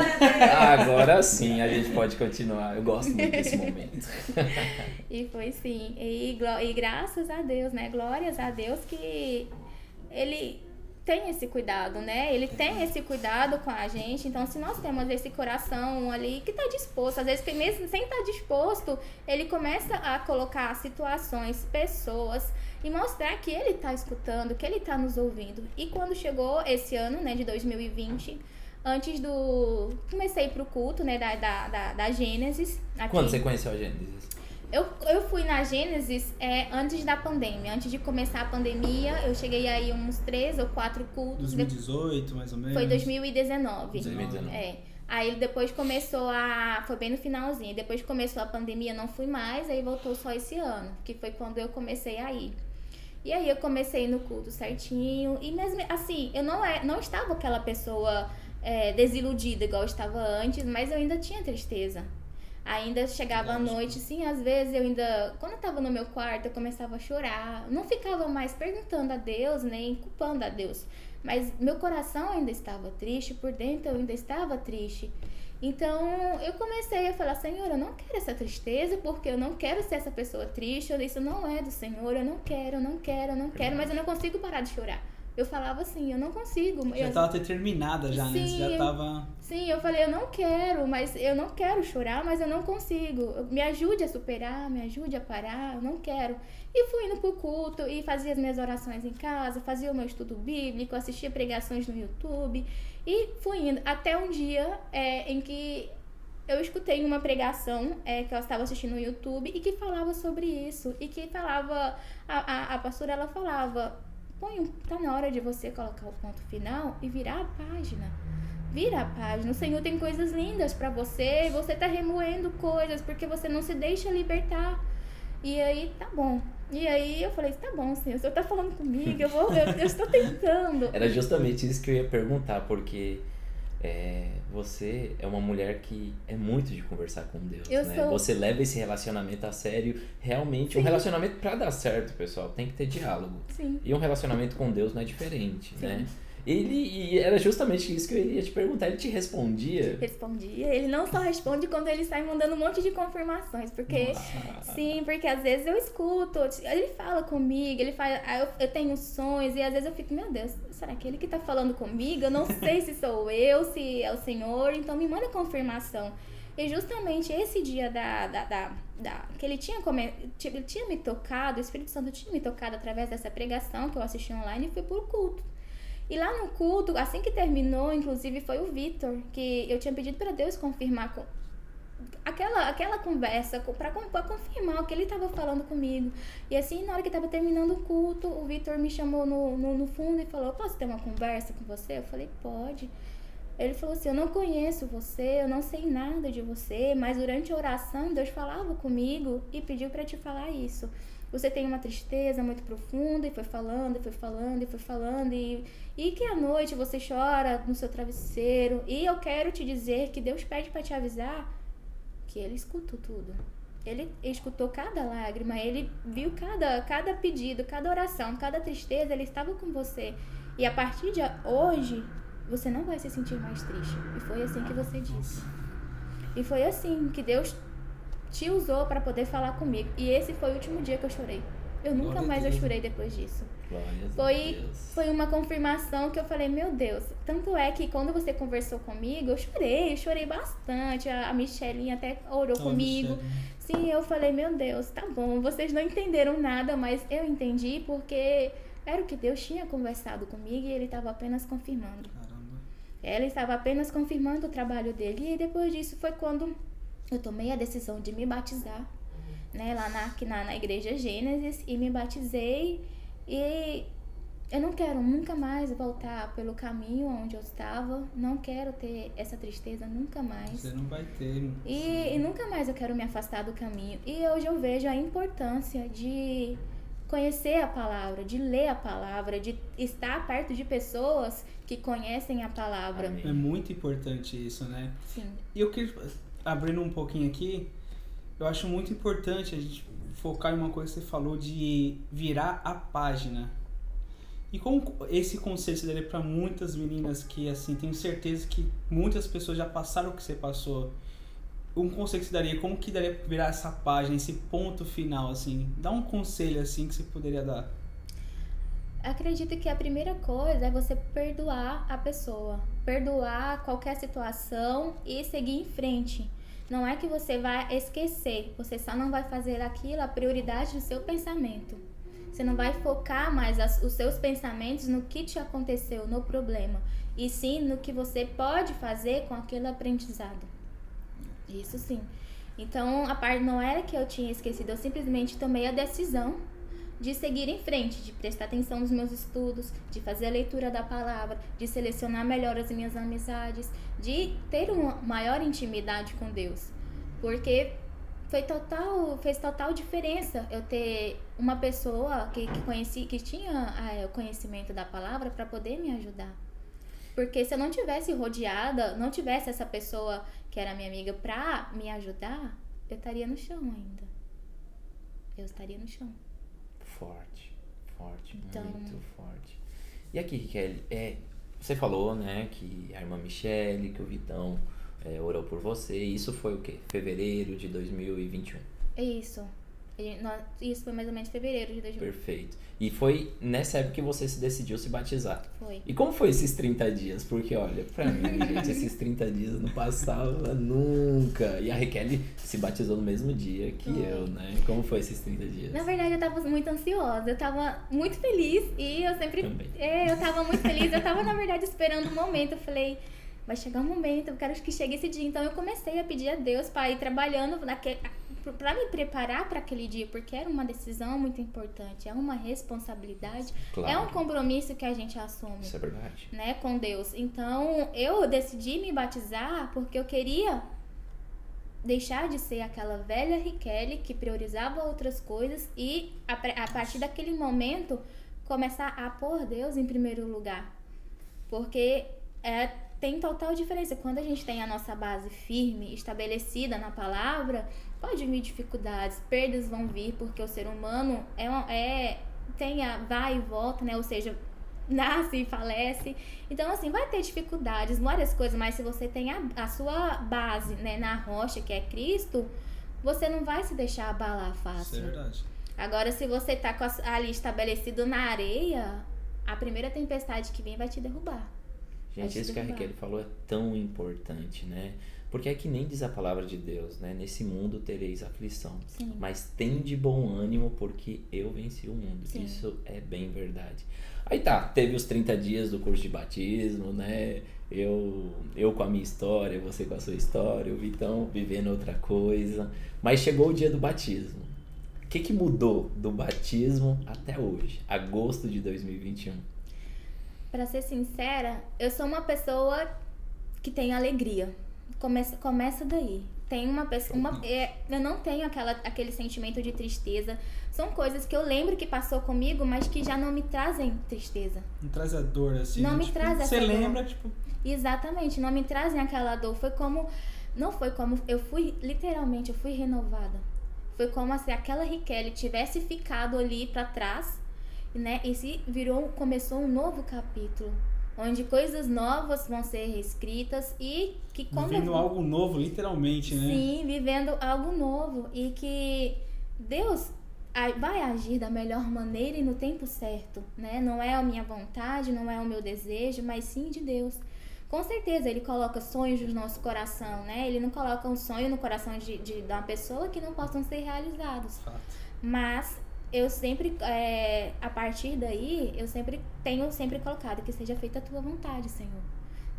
Agora sim a gente pode continuar. Eu gosto muito desse momento. <laughs> E foi sim. E, e graças a Deus, né? Glórias a Deus que ele tem esse cuidado, né? Ele tem esse cuidado com a gente. Então, se nós temos esse coração ali que está disposto, às vezes mesmo sem estar tá disposto, ele começa a colocar situações, pessoas e mostrar que ele está escutando, que ele está nos ouvindo. E quando chegou esse ano, né, de 2020, antes do. Comecei pro culto, né, da, da, da, da Gênesis. Aqui. Quando você conheceu a Gênesis? Eu, eu fui na Gênesis é, antes da pandemia. Antes de começar a pandemia, eu cheguei aí uns três ou quatro cultos. 2018, mais ou menos? Foi 2019. 2019. É. Aí depois começou a. Foi bem no finalzinho. Depois começou a pandemia, não fui mais, aí voltou só esse ano, que foi quando eu comecei a ir. E aí eu comecei no culto certinho. E mesmo assim, eu não, é, não estava aquela pessoa é, desiludida igual eu estava antes, mas eu ainda tinha tristeza. Ainda chegava à noite, sim, às vezes eu ainda. Quando eu estava no meu quarto, eu começava a chorar. Não ficava mais perguntando a Deus, nem culpando a Deus. Mas meu coração ainda estava triste, por dentro eu ainda estava triste. Então eu comecei a falar, Senhor, eu não quero essa tristeza, porque eu não quero ser essa pessoa triste, isso não é do Senhor, eu não quero, eu não quero, eu não quero, mas eu não consigo parar de chorar. Eu falava assim, eu não consigo. Já eu... tava determinada já, sim, né? Você já tava. Sim, eu falei, eu não quero, mas eu não quero chorar, mas eu não consigo. Me ajude a superar, me ajude a parar, eu não quero. E fui indo pro culto e fazia as minhas orações em casa, fazia o meu estudo bíblico, assistia pregações no YouTube e fui indo. Até um dia é, em que eu escutei uma pregação é, que eu estava assistindo no YouTube e que falava sobre isso. E que falava, a, a, a pastora ela falava, põe, tá na hora de você colocar o ponto final e virar a página. Vira a página. O Senhor tem coisas lindas para você você tá remoendo coisas porque você não se deixa libertar. E aí, tá bom. E aí eu falei, tá bom, senhor, o senhor tá falando comigo, eu, vou, eu, eu estou tentando. Era justamente isso que eu ia perguntar, porque é, você é uma mulher que é muito de conversar com Deus, Eu né? sou. Você leva esse relacionamento a sério, realmente. Um Sim. relacionamento pra dar certo, pessoal, tem que ter diálogo. Sim. E um relacionamento com Deus não é diferente, Sim. né? Ele, e era justamente isso que eu ia te perguntar, ele te respondia. Respondia. Ele não só responde quando ele sai mandando um monte de confirmações, porque sim, porque às vezes eu escuto, ele fala comigo, ele fala, ah, eu, tenho sonhos e às vezes eu fico, meu Deus, será que ele que tá falando comigo? Eu não <laughs> sei se sou eu, se é o Senhor, então me manda confirmação. E justamente esse dia da, da, da, da- que ele tinha, come, ele tinha me tocado, o Espírito Santo tinha me tocado através dessa pregação que eu assisti online e fui pro culto. E lá no culto, assim que terminou, inclusive foi o Vitor, que eu tinha pedido para Deus confirmar com- aquela, aquela conversa para confirmar o que ele estava falando comigo. E assim, na hora que estava terminando o culto, o Vitor me chamou no, no, no fundo e falou: Posso ter uma conversa com você? Eu falei: Pode. Ele falou assim: Eu não conheço você, eu não sei nada de você, mas durante a oração Deus falava comigo e pediu para te falar isso. Você tem uma tristeza muito profunda e foi falando, e foi falando, e foi falando, e, e que à noite você chora no seu travesseiro. E eu quero te dizer que Deus pede para te avisar que ele escutou tudo. Ele escutou cada lágrima, ele viu cada, cada pedido, cada oração, cada tristeza, ele estava com você. E a partir de hoje, você não vai se sentir mais triste. E foi assim que você disse. E foi assim que Deus te usou para poder falar comigo. E esse foi o último dia que eu chorei. Eu nunca Glória mais eu chorei depois disso. Glórias Foi, foi uma confirmação que eu falei, meu Deus. Tanto é que quando você conversou comigo, eu chorei, eu chorei bastante. A, a Michelinha até orou Ó, comigo. Michele. Sim, eu falei, meu Deus, tá bom, vocês não entenderam nada, mas eu entendi porque era o que Deus tinha conversado comigo e ele estava apenas confirmando. Caramba. Ela estava apenas confirmando o trabalho dele. E depois disso foi quando eu tomei a decisão de me batizar, né, lá na, na, na igreja Gênesis, e me batizei. E eu não quero nunca mais voltar pelo caminho onde eu estava. Não quero ter essa tristeza nunca mais. Você não vai ter. E, e nunca mais eu quero me afastar do caminho. E hoje eu vejo a importância de conhecer a palavra, de ler a palavra, de estar perto de pessoas que conhecem a palavra. É muito importante isso, né? Sim. E eu queria, abrindo um pouquinho aqui, eu acho muito importante a gente focar em uma coisa que você falou de virar a página. E como esse conselho você daria para muitas meninas que, assim, tenho certeza que muitas pessoas já passaram o que você passou. Um conselho que você daria, como que daria pra virar essa página, esse ponto final, assim? Dá um conselho, assim, que você poderia dar. Acredito que a primeira coisa é você perdoar a pessoa, perdoar qualquer situação e seguir em frente. Não é que você vai esquecer, você só não vai fazer aquilo a prioridade do seu pensamento. Você não vai focar mais as- os seus pensamentos no que te aconteceu, no problema, e sim no que você pode fazer com aquele aprendizado. Isso sim. Então, a parte não era que eu tinha esquecido, eu simplesmente tomei a decisão de seguir em frente, de prestar atenção nos meus estudos, de fazer a leitura da palavra, de selecionar melhor as minhas amizades, de ter uma maior intimidade com Deus. Porque foi total, fez total diferença eu ter uma pessoa que, que conheci, que tinha ah, o conhecimento da palavra para poder me ajudar. Porque se eu não tivesse rodeada, não tivesse essa pessoa que era minha amiga pra me ajudar, eu estaria no chão ainda. Eu estaria no chão. Forte, forte, Então- muito forte. E aqui, Kelly, é, você falou, né, que a irmã Michele, que o Vitão é, orou por você. Isso foi o quê? Fevereiro de 2021. Isso. Isso foi mais ou menos em fevereiro de 2000. Perfeito. E foi nessa época que você se decidiu se batizar. Foi. E como foi esses 30 dias? Porque, olha, pra mim, <laughs> gente, esses 30 dias não passava nunca. E a Raquel se batizou no mesmo dia que Foi. eu, né? Como foi esses 30 dias? Na verdade, eu tava muito ansiosa, eu tava muito feliz e eu sempre. Também. É, eu tava muito feliz, eu tava, na verdade, esperando um momento. Eu falei, vai chegar um momento, eu quero que chegue esse dia. Então eu comecei a pedir a Deus pra ir trabalhando naquele. Pra me preparar para aquele dia, porque era uma decisão muito importante, é uma responsabilidade, Claro. é um compromisso que a gente assume. Isso é verdade. né, com Deus. Então, eu decidi me batizar porque eu queria deixar de ser aquela velha Riquelme que priorizava outras coisas e a, a partir daquele momento começar a pôr Deus em primeiro lugar. Porque é, tem total diferença. Quando a gente tem a nossa base firme, estabelecida na palavra, pode vir dificuldades, perdas vão vir, porque o ser humano é, uma- é tem a vai e volta, né? Ou seja, <laughs> nasce e falece. Então, assim, vai ter dificuldades, várias coisas, mas se você tem a, a sua base né, na rocha, que é Cristo, você não vai se deixar abalar Isso é fácil. verdade. Agora, se você tá com a- ali estabelecido na areia, a primeira tempestade que vem vai te derrubar. Gente, te isso que a. Raquel falou é tão importante, né? Porque é que nem diz a palavra de Deus, né? Nesse mundo tereis aflição. Sim. Mas tem de bom ânimo porque eu venci o mundo. Sim. Isso é bem verdade. Aí tá, teve os 30 dias do curso de batismo, né? Eu, eu com a minha história, você com a sua história, o Vitão vivendo outra coisa. Mas chegou o dia do batismo. O que, que mudou do batismo até hoje, agosto de 2021? Pra ser sincera, eu sou uma pessoa que tem alegria. Começa, começa daí. Tem uma pessoa. Uma, é, eu não tenho aquela, aquele sentimento de tristeza. São coisas que eu lembro que passou comigo, mas que já não me trazem tristeza. Não traz a dor assim. Não né? me Tipo, traz Você dor. lembra, tipo, Exatamente, não me trazem aquela dor. Foi como. Não foi como. Eu fui, literalmente, eu fui renovada. Foi como se aquela Riquelme tivesse ficado ali pra trás, né? E se virou, começou um novo capítulo. Onde coisas novas vão ser reescritas e que quando vivendo algo novo, literalmente, né? Sim, vivendo algo novo e que Deus vai agir da melhor maneira e no tempo certo, né? Não é a minha vontade, não é o meu desejo, mas sim de Deus. Com certeza, ele coloca sonhos no nosso coração, né? Ele não coloca um sonho no coração de, de, de uma pessoa que não possam ser realizados. Fato. Mas eu sempre, é, a partir daí, eu sempre tenho sempre colocado que seja feita a tua vontade, Senhor.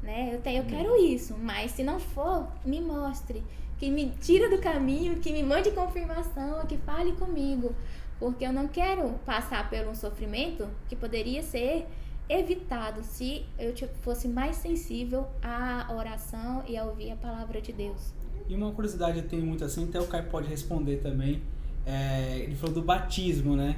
Né? Eu, tenho, eu quero isso, mas se não for, me mostre. Que me tira do caminho, que me mande confirmação, que fale comigo. Porque eu não quero passar por um sofrimento que poderia ser evitado se eu fosse mais sensível à oração e a ouvir a palavra de Deus. E uma curiosidade eu tenho muito assim, até o Caio pode responder também. É, ele falou do batismo, né?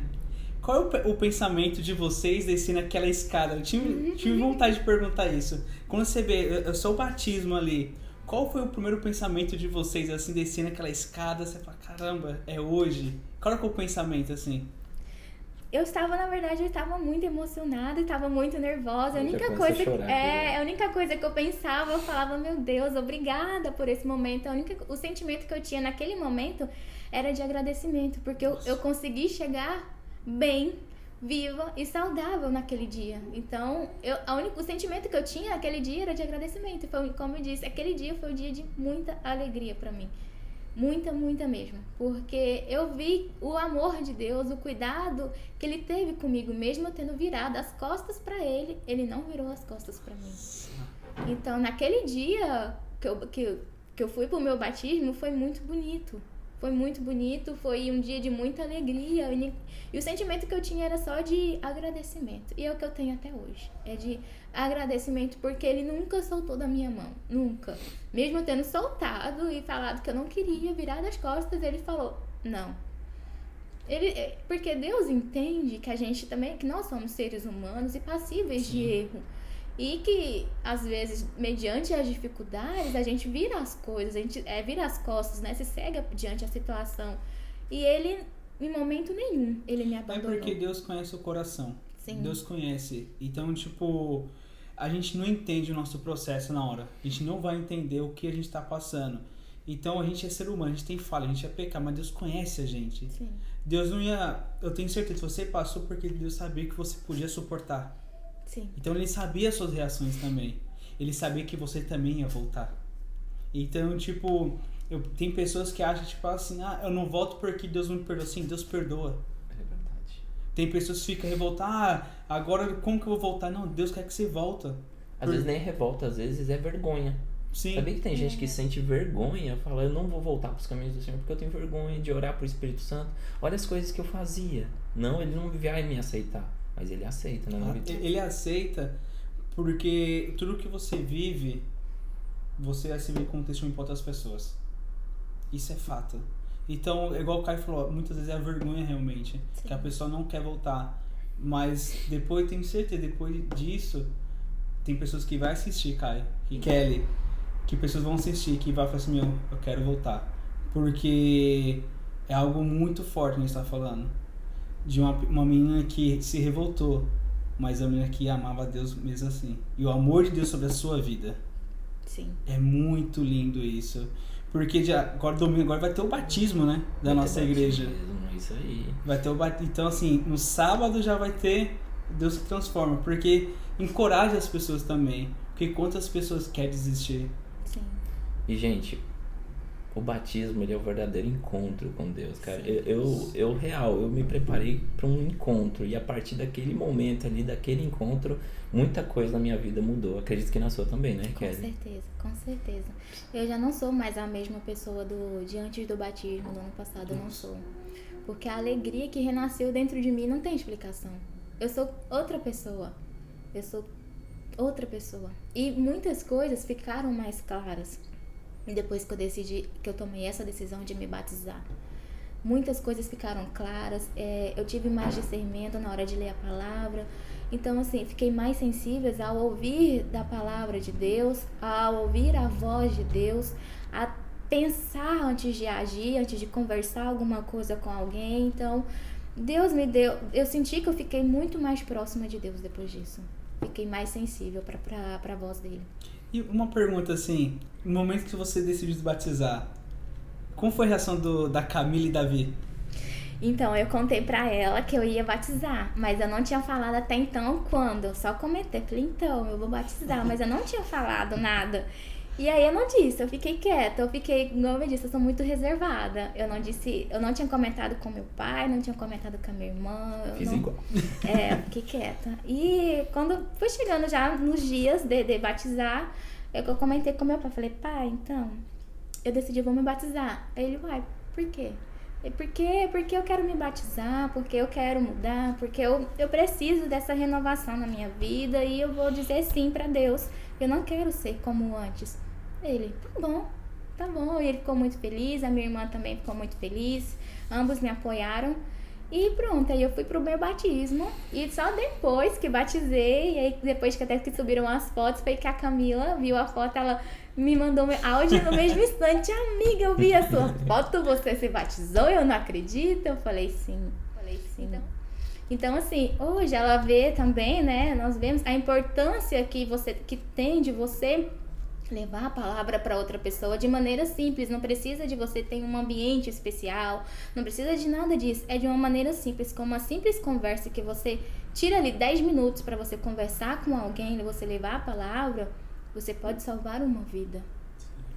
Qual é o, o pensamento de vocês descendo aquela escada? Eu tive, tive vontade de perguntar isso. Quando você vê eu- eu sou o batismo ali, qual foi o primeiro pensamento de vocês assim, descendo aquela escada? Você fala, caramba, é hoje? Qual é o pensamento assim? Eu estava, na verdade, eu estava muito emocionada, estava muito nervosa. A única coisa, chorar é, né? a única coisa que eu pensava, eu falava, meu Deus, obrigada por esse momento. A única, o sentimento que eu tinha naquele momento era de agradecimento, porque eu, eu consegui chegar bem, viva e saudável naquele dia. Então, eu, a única, o sentimento que eu tinha naquele dia era de agradecimento. Foi, como eu disse, aquele dia foi um dia de muita alegria para mim. Muita, muita mesmo. Porque eu vi o amor de Deus, o cuidado que ele teve comigo, mesmo eu tendo virado as costas para ele, ele não virou as costas para mim. Então, naquele dia que eu, que, que eu fui pro meu batismo, foi muito bonito. Foi muito bonito, foi um dia de muita alegria. E, o sentimento que eu tinha era só de agradecimento. E é o que eu tenho até hoje. É de agradecimento porque ele nunca soltou da minha mão. Nunca. Mesmo eu tendo soltado e falado que eu não queria virar das costas, ele falou: não. Ele, é- porque Deus entende que a gente também, que nós somos seres humanos e passíveis de erro. E que, às vezes, mediante as dificuldades, a gente vira as coisas, a gente é, vira as costas, né? Se cega diante da situação. E ele, em momento nenhum, ele me É abandonou. porque Deus conhece o coração. Sim. Deus conhece. Então, tipo, a gente não entende o nosso processo na hora. A gente não vai entender o que a gente está passando. Então a gente é ser humano, a gente tem falha, a gente é pecado, mas Deus conhece a gente. Sim. Deus não ia. Eu tenho certeza que você passou porque Deus sabia que você podia suportar. Sim. Então ele sabia as suas reações também. Ele sabia que você também ia voltar. Então, tipo, eu, tem pessoas que acham, tipo assim, ah, eu não volto porque Deus não me perdoa. Sim, Deus perdoa. É verdade. Tem pessoas que ficam revoltadas, ah, agora como que eu vou voltar? Não, Deus quer que você volta. Às vezes nem é revolta, às vezes é vergonha. Sim. Sabia que tem gente que sente vergonha, fala, eu não vou voltar para os caminhos do Senhor porque eu tenho vergonha de orar pro Espírito Santo. Olha as coisas que eu fazia. Não, ele não vai me aceitar, mas ele aceita, né, Ah? Ele aceita porque tudo que você vive, você vai se ver como testemunho para outras pessoas. Isso é fato. Então, igual o Caio falou, muitas vezes é a vergonha realmente, Sim. que a pessoa não quer voltar. Mas depois, tenho certeza, depois disso, tem pessoas que vai assistir, Caio, e Kelly, que pessoas vão assistir, que vai falar assim, meu, eu quero voltar. Porque é algo muito forte que a gente tá falando. De uma, uma menina que se revoltou, mas a menina que amava a Deus mesmo assim. E o amor de Deus sobre a sua vida. Sim. É muito lindo isso. Porque de agora domingo agora vai ter o batismo, né? Da Vai ter nossa igreja. batismo, Isso aí. Vai ter o batismo. Então, assim, no sábado já vai ter Deus que transforma. Porque encoraja as pessoas também. Porque quantas pessoas querem desistir? Sim. E, gente, o batismo ele é o verdadeiro encontro com Deus, cara. Eu, eu, eu, real, eu me preparei para um encontro e a partir daquele momento ali, daquele encontro, muita coisa na minha vida mudou. Acredito que na sua também, né, Com Kelly? certeza, com certeza. Eu já não sou mais a mesma pessoa do de antes do batismo do ano passado, eu não sou. Porque a alegria que renasceu dentro de mim não tem explicação. Eu sou outra pessoa. Eu sou outra pessoa. E muitas coisas ficaram mais claras depois que eu decidi, que eu tomei essa decisão de me batizar. Muitas coisas ficaram claras, é, eu tive mais discernimento na hora de ler a palavra. Então, assim, fiquei mais sensível ao ouvir da palavra de Deus, ao ouvir a voz de Deus, a pensar antes de agir, antes de conversar alguma coisa com alguém. Então, Deus me deu. Eu senti que eu fiquei muito mais próxima de Deus depois disso. Fiquei mais sensível para a voz dele. E uma pergunta assim, no momento que você decidiu se batizar, como foi a reação do, da Camila e Davi? Então, eu contei pra ela que eu ia batizar, mas eu não tinha falado até então quando. Só comentei, falei, então, eu vou batizar, mas eu não tinha falado nada. E aí eu não disse, eu fiquei quieta, eu fiquei, como eu disse, eu sou muito reservada. Eu não disse, eu não tinha comentado com meu pai, não tinha comentado com a minha irmã. eu Fiz não- igual. <laughs> é, fiquei quieta. E quando foi chegando já nos dias de, de batizar, é que eu comentei com meu pai. Falei, pai, então, eu decidi, eu vou me batizar. Aí ele, uai, por quê? E por quê? Porque eu quero me batizar, porque eu quero mudar, porque eu, eu preciso dessa renovação na minha vida e eu vou dizer sim pra Deus. Eu não quero ser como antes. Ele, tá bom, tá bom. E ele ficou muito feliz, a minha irmã também ficou muito feliz. Ambos me apoiaram. E pronto, aí eu fui pro meu batismo. E só depois que batizei, e aí depois que até que subiram as fotos, foi que a Camila viu a foto, ela me mandou um áudio no mesmo <laughs> instante. Amiga, eu vi a sua foto, você se batizou, eu não acredito. Eu falei sim, falei sim. Então, assim, hoje ela vê também, né? Nós vemos a importância que você que tem de você levar a palavra para outra pessoa de maneira simples, não precisa de você ter um ambiente especial, não precisa de nada disso, é de uma maneira simples, com uma simples conversa que você tira ali 10 minutos para você conversar com alguém, você levar a palavra, você pode salvar uma vida.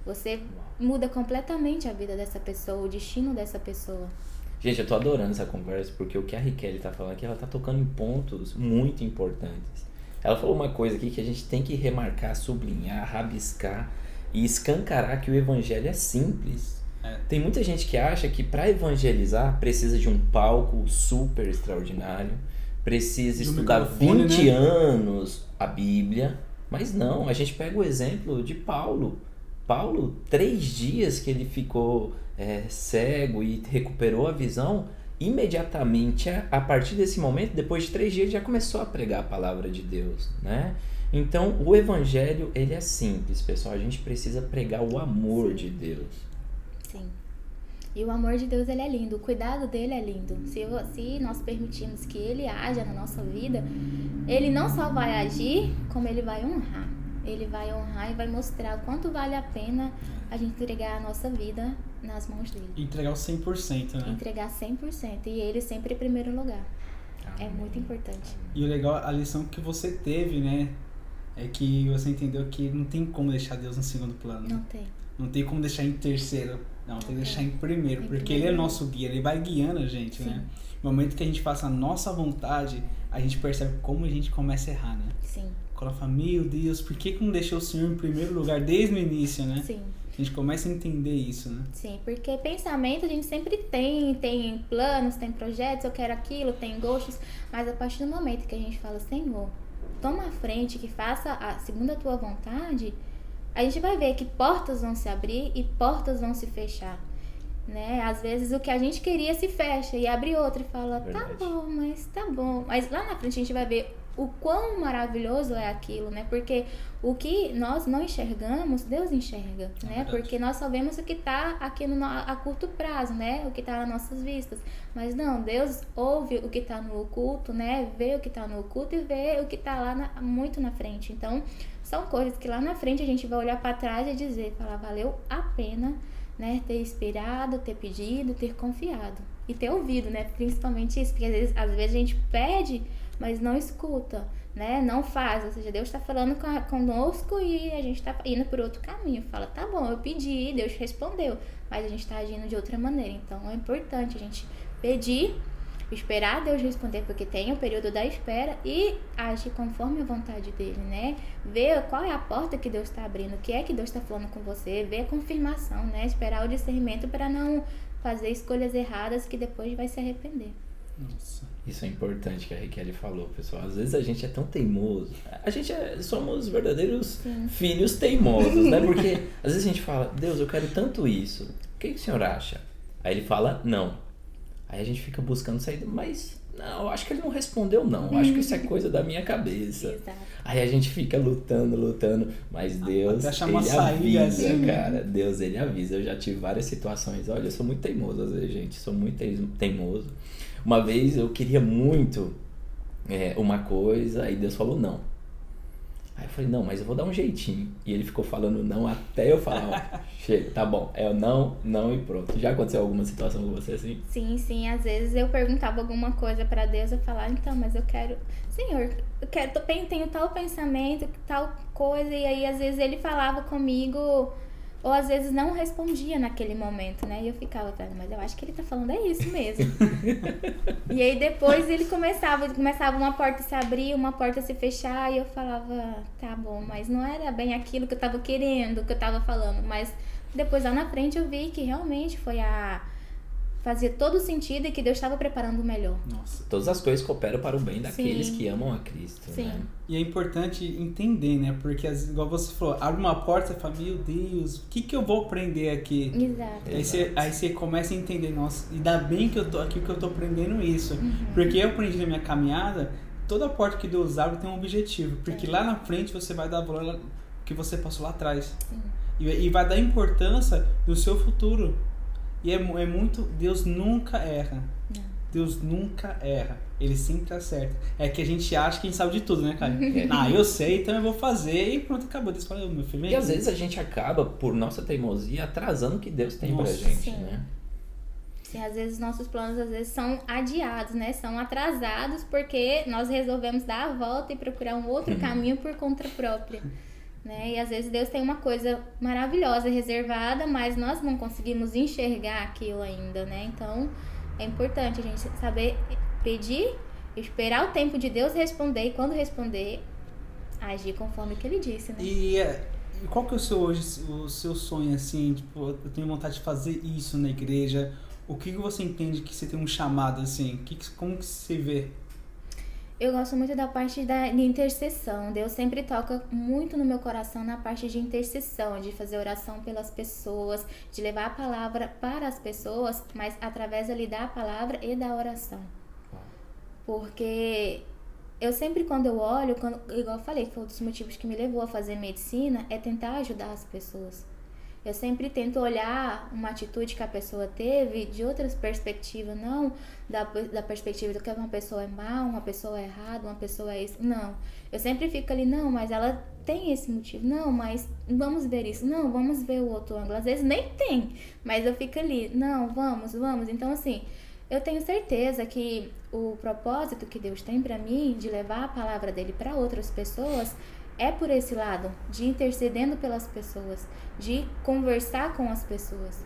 Você muda completamente a vida dessa pessoa, o destino dessa pessoa. Gente, eu tô adorando essa conversa porque o que a Riquelme tá falando aqui, ela tá tocando em pontos muito importantes. Ela falou uma coisa aqui que a gente tem que remarcar, sublinhar, rabiscar e escancarar que o evangelho é simples. É. Tem muita gente que acha que para evangelizar precisa de um palco super extraordinário, precisa De estudar microfone, 20 né? anos a Bíblia, mas não, a gente pega o exemplo de Paulo. Paulo, três dias que ele ficou é, cego e recuperou a visão, imediatamente, a, a partir desse momento, depois de três dias, já começou a pregar a palavra de Deus, né? Então, o evangelho, ele é simples, pessoal. A gente precisa pregar o amor de Deus. Sim. E o amor de Deus ele é lindo, o cuidado dele é lindo. Se, se nós permitirmos que ele haja na nossa vida, ele não só vai agir, como ele vai honrar. Ele vai honrar e vai mostrar quanto vale a pena a gente entregar a nossa vida nas mãos dele. Entregar o 100%, né? Entregar 100%. E ele sempre em primeiro lugar. É muito importante. E o legal, a lição que você teve, né? É que você entendeu que não tem como deixar Deus no segundo plano. Não tem. Não tem como deixar em terceiro. Não, tem que deixar em primeiro. Em porque ele é primeiro. nosso guia, ele vai guiando a gente, Sim. né? No momento que a gente faça a nossa vontade, a gente percebe como a gente começa a errar, né? Sim, Quando fala, meu Deus, por que, que não deixou o Senhor em primeiro lugar desde o início, né? sim. A gente começa a entender isso, né? Sim, porque pensamento a gente sempre tem, tem planos, tem projetos, eu quero aquilo, tem gostos, mas a partir do momento que a gente fala, Senhor, toma a frente, que faça a segundo a tua vontade, a gente vai ver que portas vão se abrir e portas vão se fechar. Né? Às vezes o que a gente queria se fecha e abre outra e fala, Verdade. tá bom, mas tá bom. Mas lá na frente a gente vai ver o quão maravilhoso é aquilo, né? Porque o que nós não enxergamos, Deus enxerga, É né? verdade. Porque nós só vemos o que tá aqui no, a curto prazo, né? O que tá nas nossas vistas. Mas não, Deus ouve o que tá no oculto, né? Vê o que tá no oculto e vê o que tá lá na- muito na frente. Então, são coisas que lá na frente a gente vai olhar para trás e dizer, falar, valeu a pena, né? Ter esperado, ter pedido, ter confiado. E ter ouvido, né? Principalmente isso, porque às vezes, às vezes a gente pede, mas não escuta, né? Não faz. Ou seja, Deus está falando conosco e a gente está indo por outro caminho. Fala, tá bom, eu pedi, Deus respondeu, mas a gente está agindo de outra maneira. Então é importante a gente pedir, esperar Deus responder, porque tem o período da espera e agir conforme a vontade dele, né? Ver qual é a porta que Deus está abrindo, o que é que Deus está falando com você, ver a confirmação, né? Esperar o discernimento para não fazer escolhas erradas que depois vai se arrepender. Nossa. Isso é importante que a Raquel falou, pessoal. Às vezes a gente é tão teimoso. A gente é, somos verdadeiros Sim. filhos teimosos, né? Porque <laughs> às vezes a gente fala, Deus, eu quero tanto isso. O que, que o senhor acha? Aí ele fala, não. Aí a gente fica buscando saída, mas não, eu acho que ele não respondeu, não. Eu acho que isso é coisa da minha cabeça. Exato. Aí a gente fica lutando, lutando, mas Deus, Até achar uma ele saída, avisa, assim. cara. Deus, ele avisa. Eu já tive várias situações. Olha, eu sou muito teimoso às vezes, gente. Sou muito teimoso. Uma vez eu queria muito é, uma coisa, aí Deus falou não. Aí eu falei, não, mas eu vou dar um jeitinho. E ele ficou falando não até eu falar, ó, <laughs> chega, tá bom. É o não, não e pronto. Já aconteceu alguma situação com você assim? Sim, sim. Às vezes eu perguntava alguma coisa pra Deus, eu falava, então, mas eu quero, Senhor, eu quero, tô, tenho tal pensamento, tal coisa, e aí às vezes ele falava comigo, ou às vezes não respondia naquele momento, né? E eu ficava, "Pera, mas eu acho que ele tá falando é isso mesmo. <laughs> e aí depois ele começava, começava uma porta se abrir, uma porta se fechar, e eu falava, tá bom, mas não era bem aquilo que eu tava querendo, que eu tava falando, mas depois lá na frente eu vi que realmente foi a fazia todo sentido e que Deus estava preparando o melhor. Nossa. Todas as coisas cooperam para o bem daqueles Sim. que amam a Cristo, Sim. né? E é importante entender, né? Porque, igual você falou, abre uma porta e fala, meu Deus, o que, que eu vou aprender aqui? Exato. Aí você, aí você começa a entender, nossa, ainda bem que eu tô aqui, que eu tô aprendendo isso. Uhum. Porque eu aprendi na minha caminhada, toda porta que Deus abre tem um objetivo. Porque É. lá na frente você vai dar valor que você passou lá atrás. Sim. E, e vai dar importância no seu futuro. E é, é muito. Deus nunca erra. Não. Deus nunca erra. Ele sempre acerta. É que a gente acha que a gente sabe de tudo, né, cara? <laughs> Ah, eu sei, então eu vou fazer e pronto, acabou. Deus fala, "Ô, meu filho, E às aqui." vezes a gente acaba, por nossa teimosia, atrasando o que Deus tem pra Nossa, gente, sim. né? Sim, às vezes nossos planos às vezes são adiados, né? São atrasados porque nós resolvemos dar a volta e procurar um outro Uhum. caminho por conta própria. Né? E às vezes Deus tem uma coisa maravilhosa reservada, mas nós não conseguimos enxergar aquilo ainda, né? Então é importante a gente saber pedir, esperar o tempo de Deus responder e quando responder, agir conforme que ele disse, né? E, é, e qual que é o seu, hoje, o seu sonho, assim? Tipo, eu tenho vontade de fazer isso na igreja. O que, você entende que você tem um chamado, assim? Que- como que você vê? Eu gosto muito da parte da de intercessão. Deus sempre toca muito no meu coração na parte de intercessão, de fazer oração pelas pessoas, de levar a palavra para as pessoas, mas através ali da palavra e da oração. Porque eu sempre quando eu olho, quando, igual eu falei, que foi um dos motivos que me levou a fazer medicina, é tentar ajudar as pessoas. Eu sempre tento olhar uma atitude que a pessoa teve de outras perspectivas, não da, da perspectiva do que uma pessoa é má, uma pessoa é errada, uma pessoa é isso. Não. Eu sempre fico ali, não, mas ela tem esse motivo. Não, mas vamos ver isso. Não, vamos ver o outro ângulo. Às vezes nem tem, mas eu fico ali, não, vamos, vamos. Então, assim, eu tenho certeza que o propósito que Deus tem para mim de levar a palavra dele para outras pessoas é por esse lado, de intercedendo pelas pessoas, de conversar com as pessoas.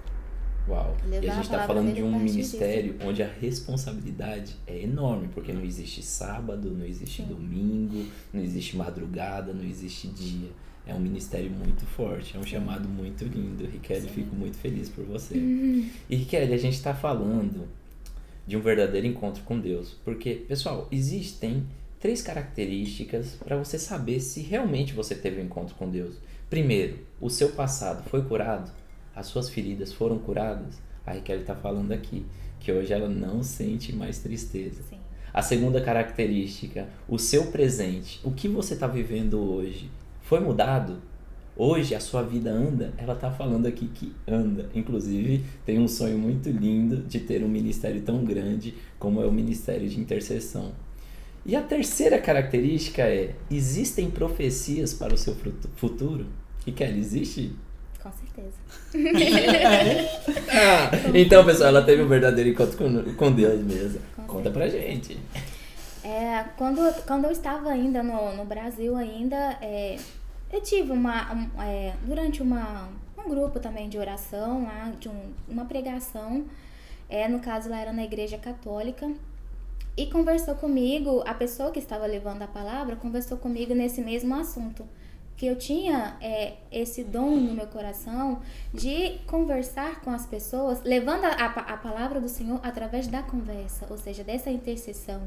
Uau. Levar e a gente está falando de um ministério onde a responsabilidade é enorme, porque não existe sábado, não existe Sim. domingo, não existe madrugada, não existe dia. É um ministério muito forte, é um chamado muito lindo. Riquelme. Uhum. fico muito feliz por você. E Riquelme, a gente está falando de um verdadeiro encontro com Deus, porque, pessoal, existem três características para você saber se realmente você teve um encontro com Deus. Primeiro, o seu passado foi curado? As suas feridas foram curadas? A Raquel está falando aqui que hoje ela não sente mais tristeza. Sim. A segunda característica, o seu presente, o que você está vivendo hoje, foi mudado? Hoje a sua vida anda? Ela está falando aqui que anda. Inclusive, tem um sonho muito lindo de ter um ministério tão grande como é o ministério de intercessão. E a terceira característica é: existem profecias para o seu futuro? E Kelly, existe? Com certeza. Ah, <laughs> então, pessoal, ela teve um verdadeiro encontro com, com Deus mesmo. Com Conta pra gente. É, quando, quando eu estava ainda no, no Brasil ainda, é, eu tive uma, um, é, durante uma, um grupo também de oração lá, de um- uma pregação, é, no caso lá era na igreja católica, e conversou comigo, a pessoa que estava levando a palavra conversou comigo nesse mesmo assunto. Que eu tinha é, esse dom no meu coração de conversar com as pessoas, levando a, a, palavra do Senhor através da conversa, ou seja, dessa intercessão.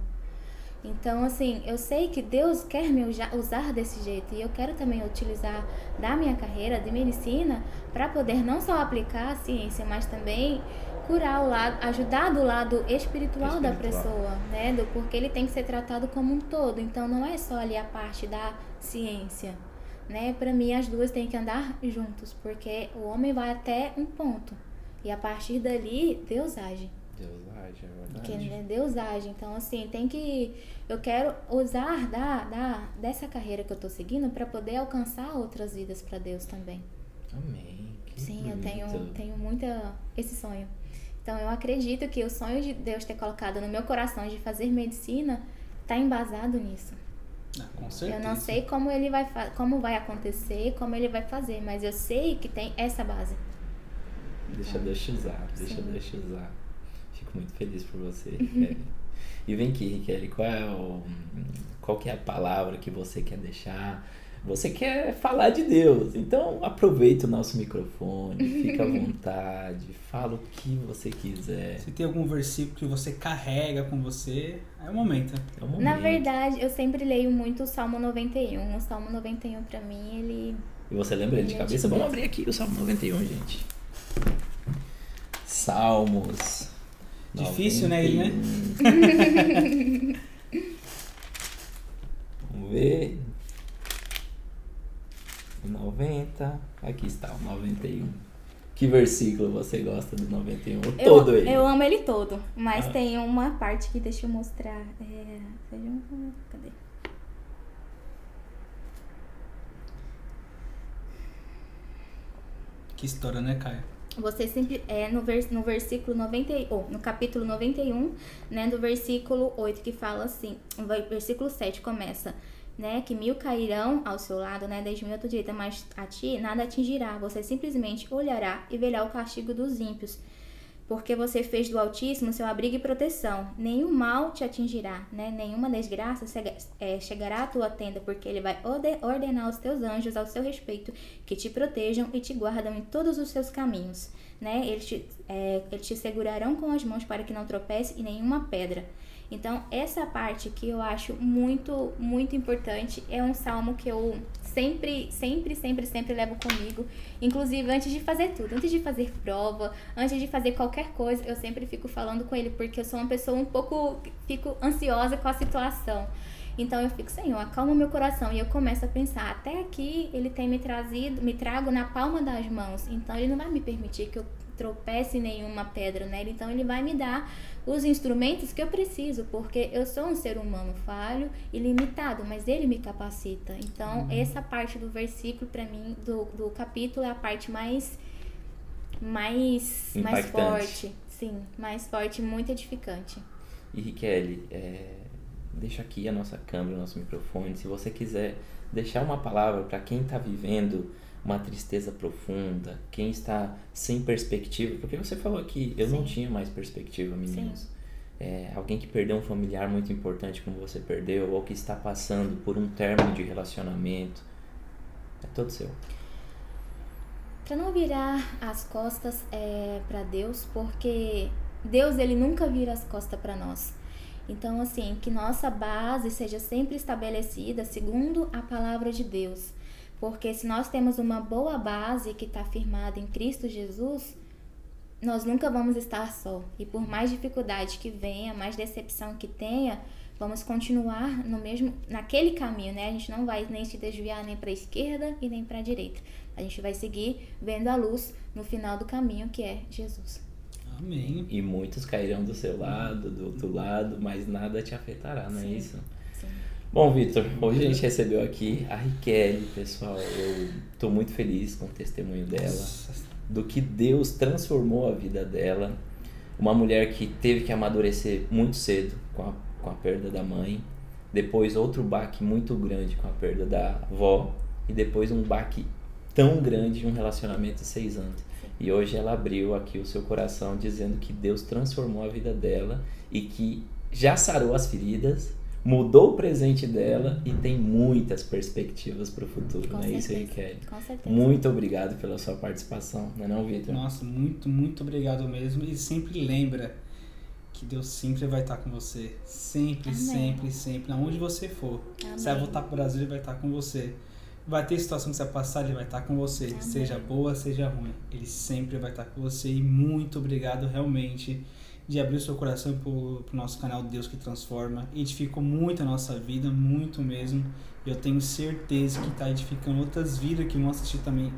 Então, assim, eu sei que Deus quer me usar desse jeito e eu quero também utilizar da minha carreira de medicina para poder não só aplicar a ciência, mas também curar o lado, ajudar do lado espiritual, da Espiritual. pessoa, né? Do, porque ele tem que ser tratado como um todo. Então, não é só ali a parte da ciência, né? Para mim, as duas têm que andar juntos, porque o homem vai até um ponto e a partir dali Deus age. Deus age, é Porque verdade. né, Deus age. Então, assim, tem que. Eu quero usar da, da, dessa carreira que eu tô seguindo para poder alcançar outras vidas para Deus também. Amém. Que Sim, eu tenho, tenho muita esse sonho. Então, eu acredito que o sonho de Deus ter colocado no meu coração de fazer medicina tá embasado nisso. Ah, com certeza. Eu não sei como ele vai como vai acontecer, como ele vai fazer, mas eu sei que tem essa base. Deixa Deus te usar, deixa Sim. Deus usar. Fico muito feliz por você, <laughs> Riquelme. E vem aqui, Riquelme, qual é o, qual que é a palavra que você quer deixar? Você quer falar de Deus, então aproveita o nosso microfone, fica à <laughs> vontade, fala o que você quiser. Se tem algum versículo que você carrega com você, é o momento. É o momento. Na verdade, eu sempre leio muito o Salmo 91. O Salmo 91 pra mim, ele E você lembra ele de é cabeça? de Vamos abrir aqui o Salmo 91, gente. Salmos. Difícil, né, ele, né? 91. Vamos ver. O 90. Aqui está, o 91. Que versículo você gosta do 91? Eu, Todo ele. eu amo ele todo, mas Ah. tem uma parte que deixa eu mostrar. É, cadê? Que história, né, Caio? Você sempre é no, vers, no versículo 90, e- ou no capítulo 91, né, do versículo 8 que fala assim, o versículo 7 começa, né, que mil cairão ao seu lado, né, dez mil à tua direita, mas a ti nada atingirá. Você simplesmente olhará e verá o castigo dos ímpios. Porque você fez do Altíssimo seu abrigo e proteção. Nenhum mal te atingirá, né? Nenhuma desgraça é, chegará à tua tenda, porque ele vai orde- ordenar os teus anjos ao seu respeito, que te protejam e te guardam em todos os seus caminhos, né? Eles te, é, eles te segurarão com as mãos para que não tropece em nenhuma pedra. Então, essa parte que eu acho muito, muito importante é um salmo que eu sempre, sempre, sempre, sempre levo comigo. Inclusive, antes de fazer tudo, antes de fazer prova, antes de fazer qualquer coisa, eu sempre fico falando com ele, porque eu sou uma pessoa um pouco, fico ansiosa com a situação. Então eu fico, Senhor, acalma meu coração. E eu começo a pensar, até aqui ele tem me trazido, me trago na palma das mãos. Então ele não vai me permitir que eu tropece em nenhuma pedra nele. Então ele vai me dar os instrumentos que eu preciso, porque eu sou um ser humano falho e limitado, mas ele me capacita. Então Uhum. essa parte do versículo para mim do, do capítulo é a parte mais mais mais Impactante. forte, sim, mais forte, muito edificante. E Riquelme, é, deixa aqui a nossa câmera, o nosso microfone. Se você quiser deixar uma palavra para quem está vivendo uma tristeza profunda, quem está sem perspectiva, porque você falou que eu não Sim. tinha mais perspectiva, meninos. É, alguém que perdeu um familiar muito importante como você perdeu, ou que está passando por um término de relacionamento, é todo seu. Para não virar as costas é, para Deus, porque Deus ele nunca vira as costas para nós. Então assim, que nossa base seja sempre estabelecida segundo a palavra de Deus. Porque se nós temos uma boa base que está firmada em Cristo Jesus, nós nunca vamos estar só. E por mais dificuldade que venha, mais decepção que tenha, vamos continuar no mesmo naquele caminho, né? A gente não vai nem se desviar nem para a esquerda e nem para a direita. A gente vai seguir vendo a luz no final do caminho, que é Jesus. Amém. E muitos cairão do seu lado, do outro lado, mas nada te afetará, não é Sim. isso? Bom, Vitor, hoje a gente recebeu aqui a Riquelme, pessoal. Eu tô muito feliz com o testemunho dela, do que Deus transformou a vida dela. Uma mulher que teve que amadurecer muito cedo com a, com a perda da mãe, depois outro baque muito grande com a perda da avó, e depois um baque tão grande de um relacionamento de seis anos. E hoje ela abriu aqui o seu coração dizendo que Deus transformou a vida dela e que já sarou as feridas, mudou o presente dela e tem muitas perspectivas para o futuro, Com não é isso, certeza. Riquelme? Com certeza. Muito obrigado pela sua participação, não é não, Vitor? Nossa, muito, muito obrigado mesmo. E sempre lembra que Deus sempre vai estar com você. Sempre, Amém. sempre, sempre. Aonde você for. Amém. Você vai voltar pro Brasil, ele vai estar com você. Vai ter situação que você vai passar, ele vai estar com você. Amém. Seja boa, seja ruim. Ele sempre vai estar com você. E muito obrigado realmente de abrir o seu coração pro, pro nosso canal Deus que Transforma. Edificou muito a nossa vida, muito mesmo. E eu tenho certeza que está edificando outras vidas que vão assistir também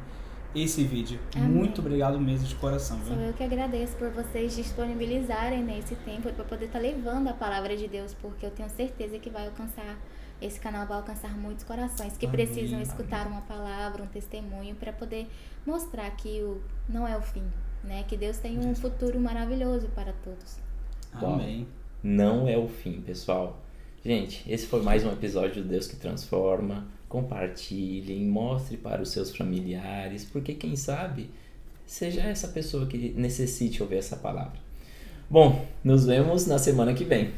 esse vídeo. Amém. Muito obrigado mesmo de coração. Sou Viu? eu que agradeço por vocês disponibilizarem nesse tempo para poder estar levando a palavra de Deus, porque eu tenho certeza que vai alcançar, esse canal vai alcançar muitos corações que Amém, precisam escutar uma palavra, um testemunho, para poder mostrar que o, não é o fim, né? Que Deus tem um futuro maravilhoso para todos. Amém. Não é o fim, pessoal. Gente, esse foi mais um episódio do Deus que Transforma. Compartilhem, mostre para os seus familiares, porque quem sabe seja essa pessoa que necessite ouvir essa palavra. Bom, nos vemos na semana que vem.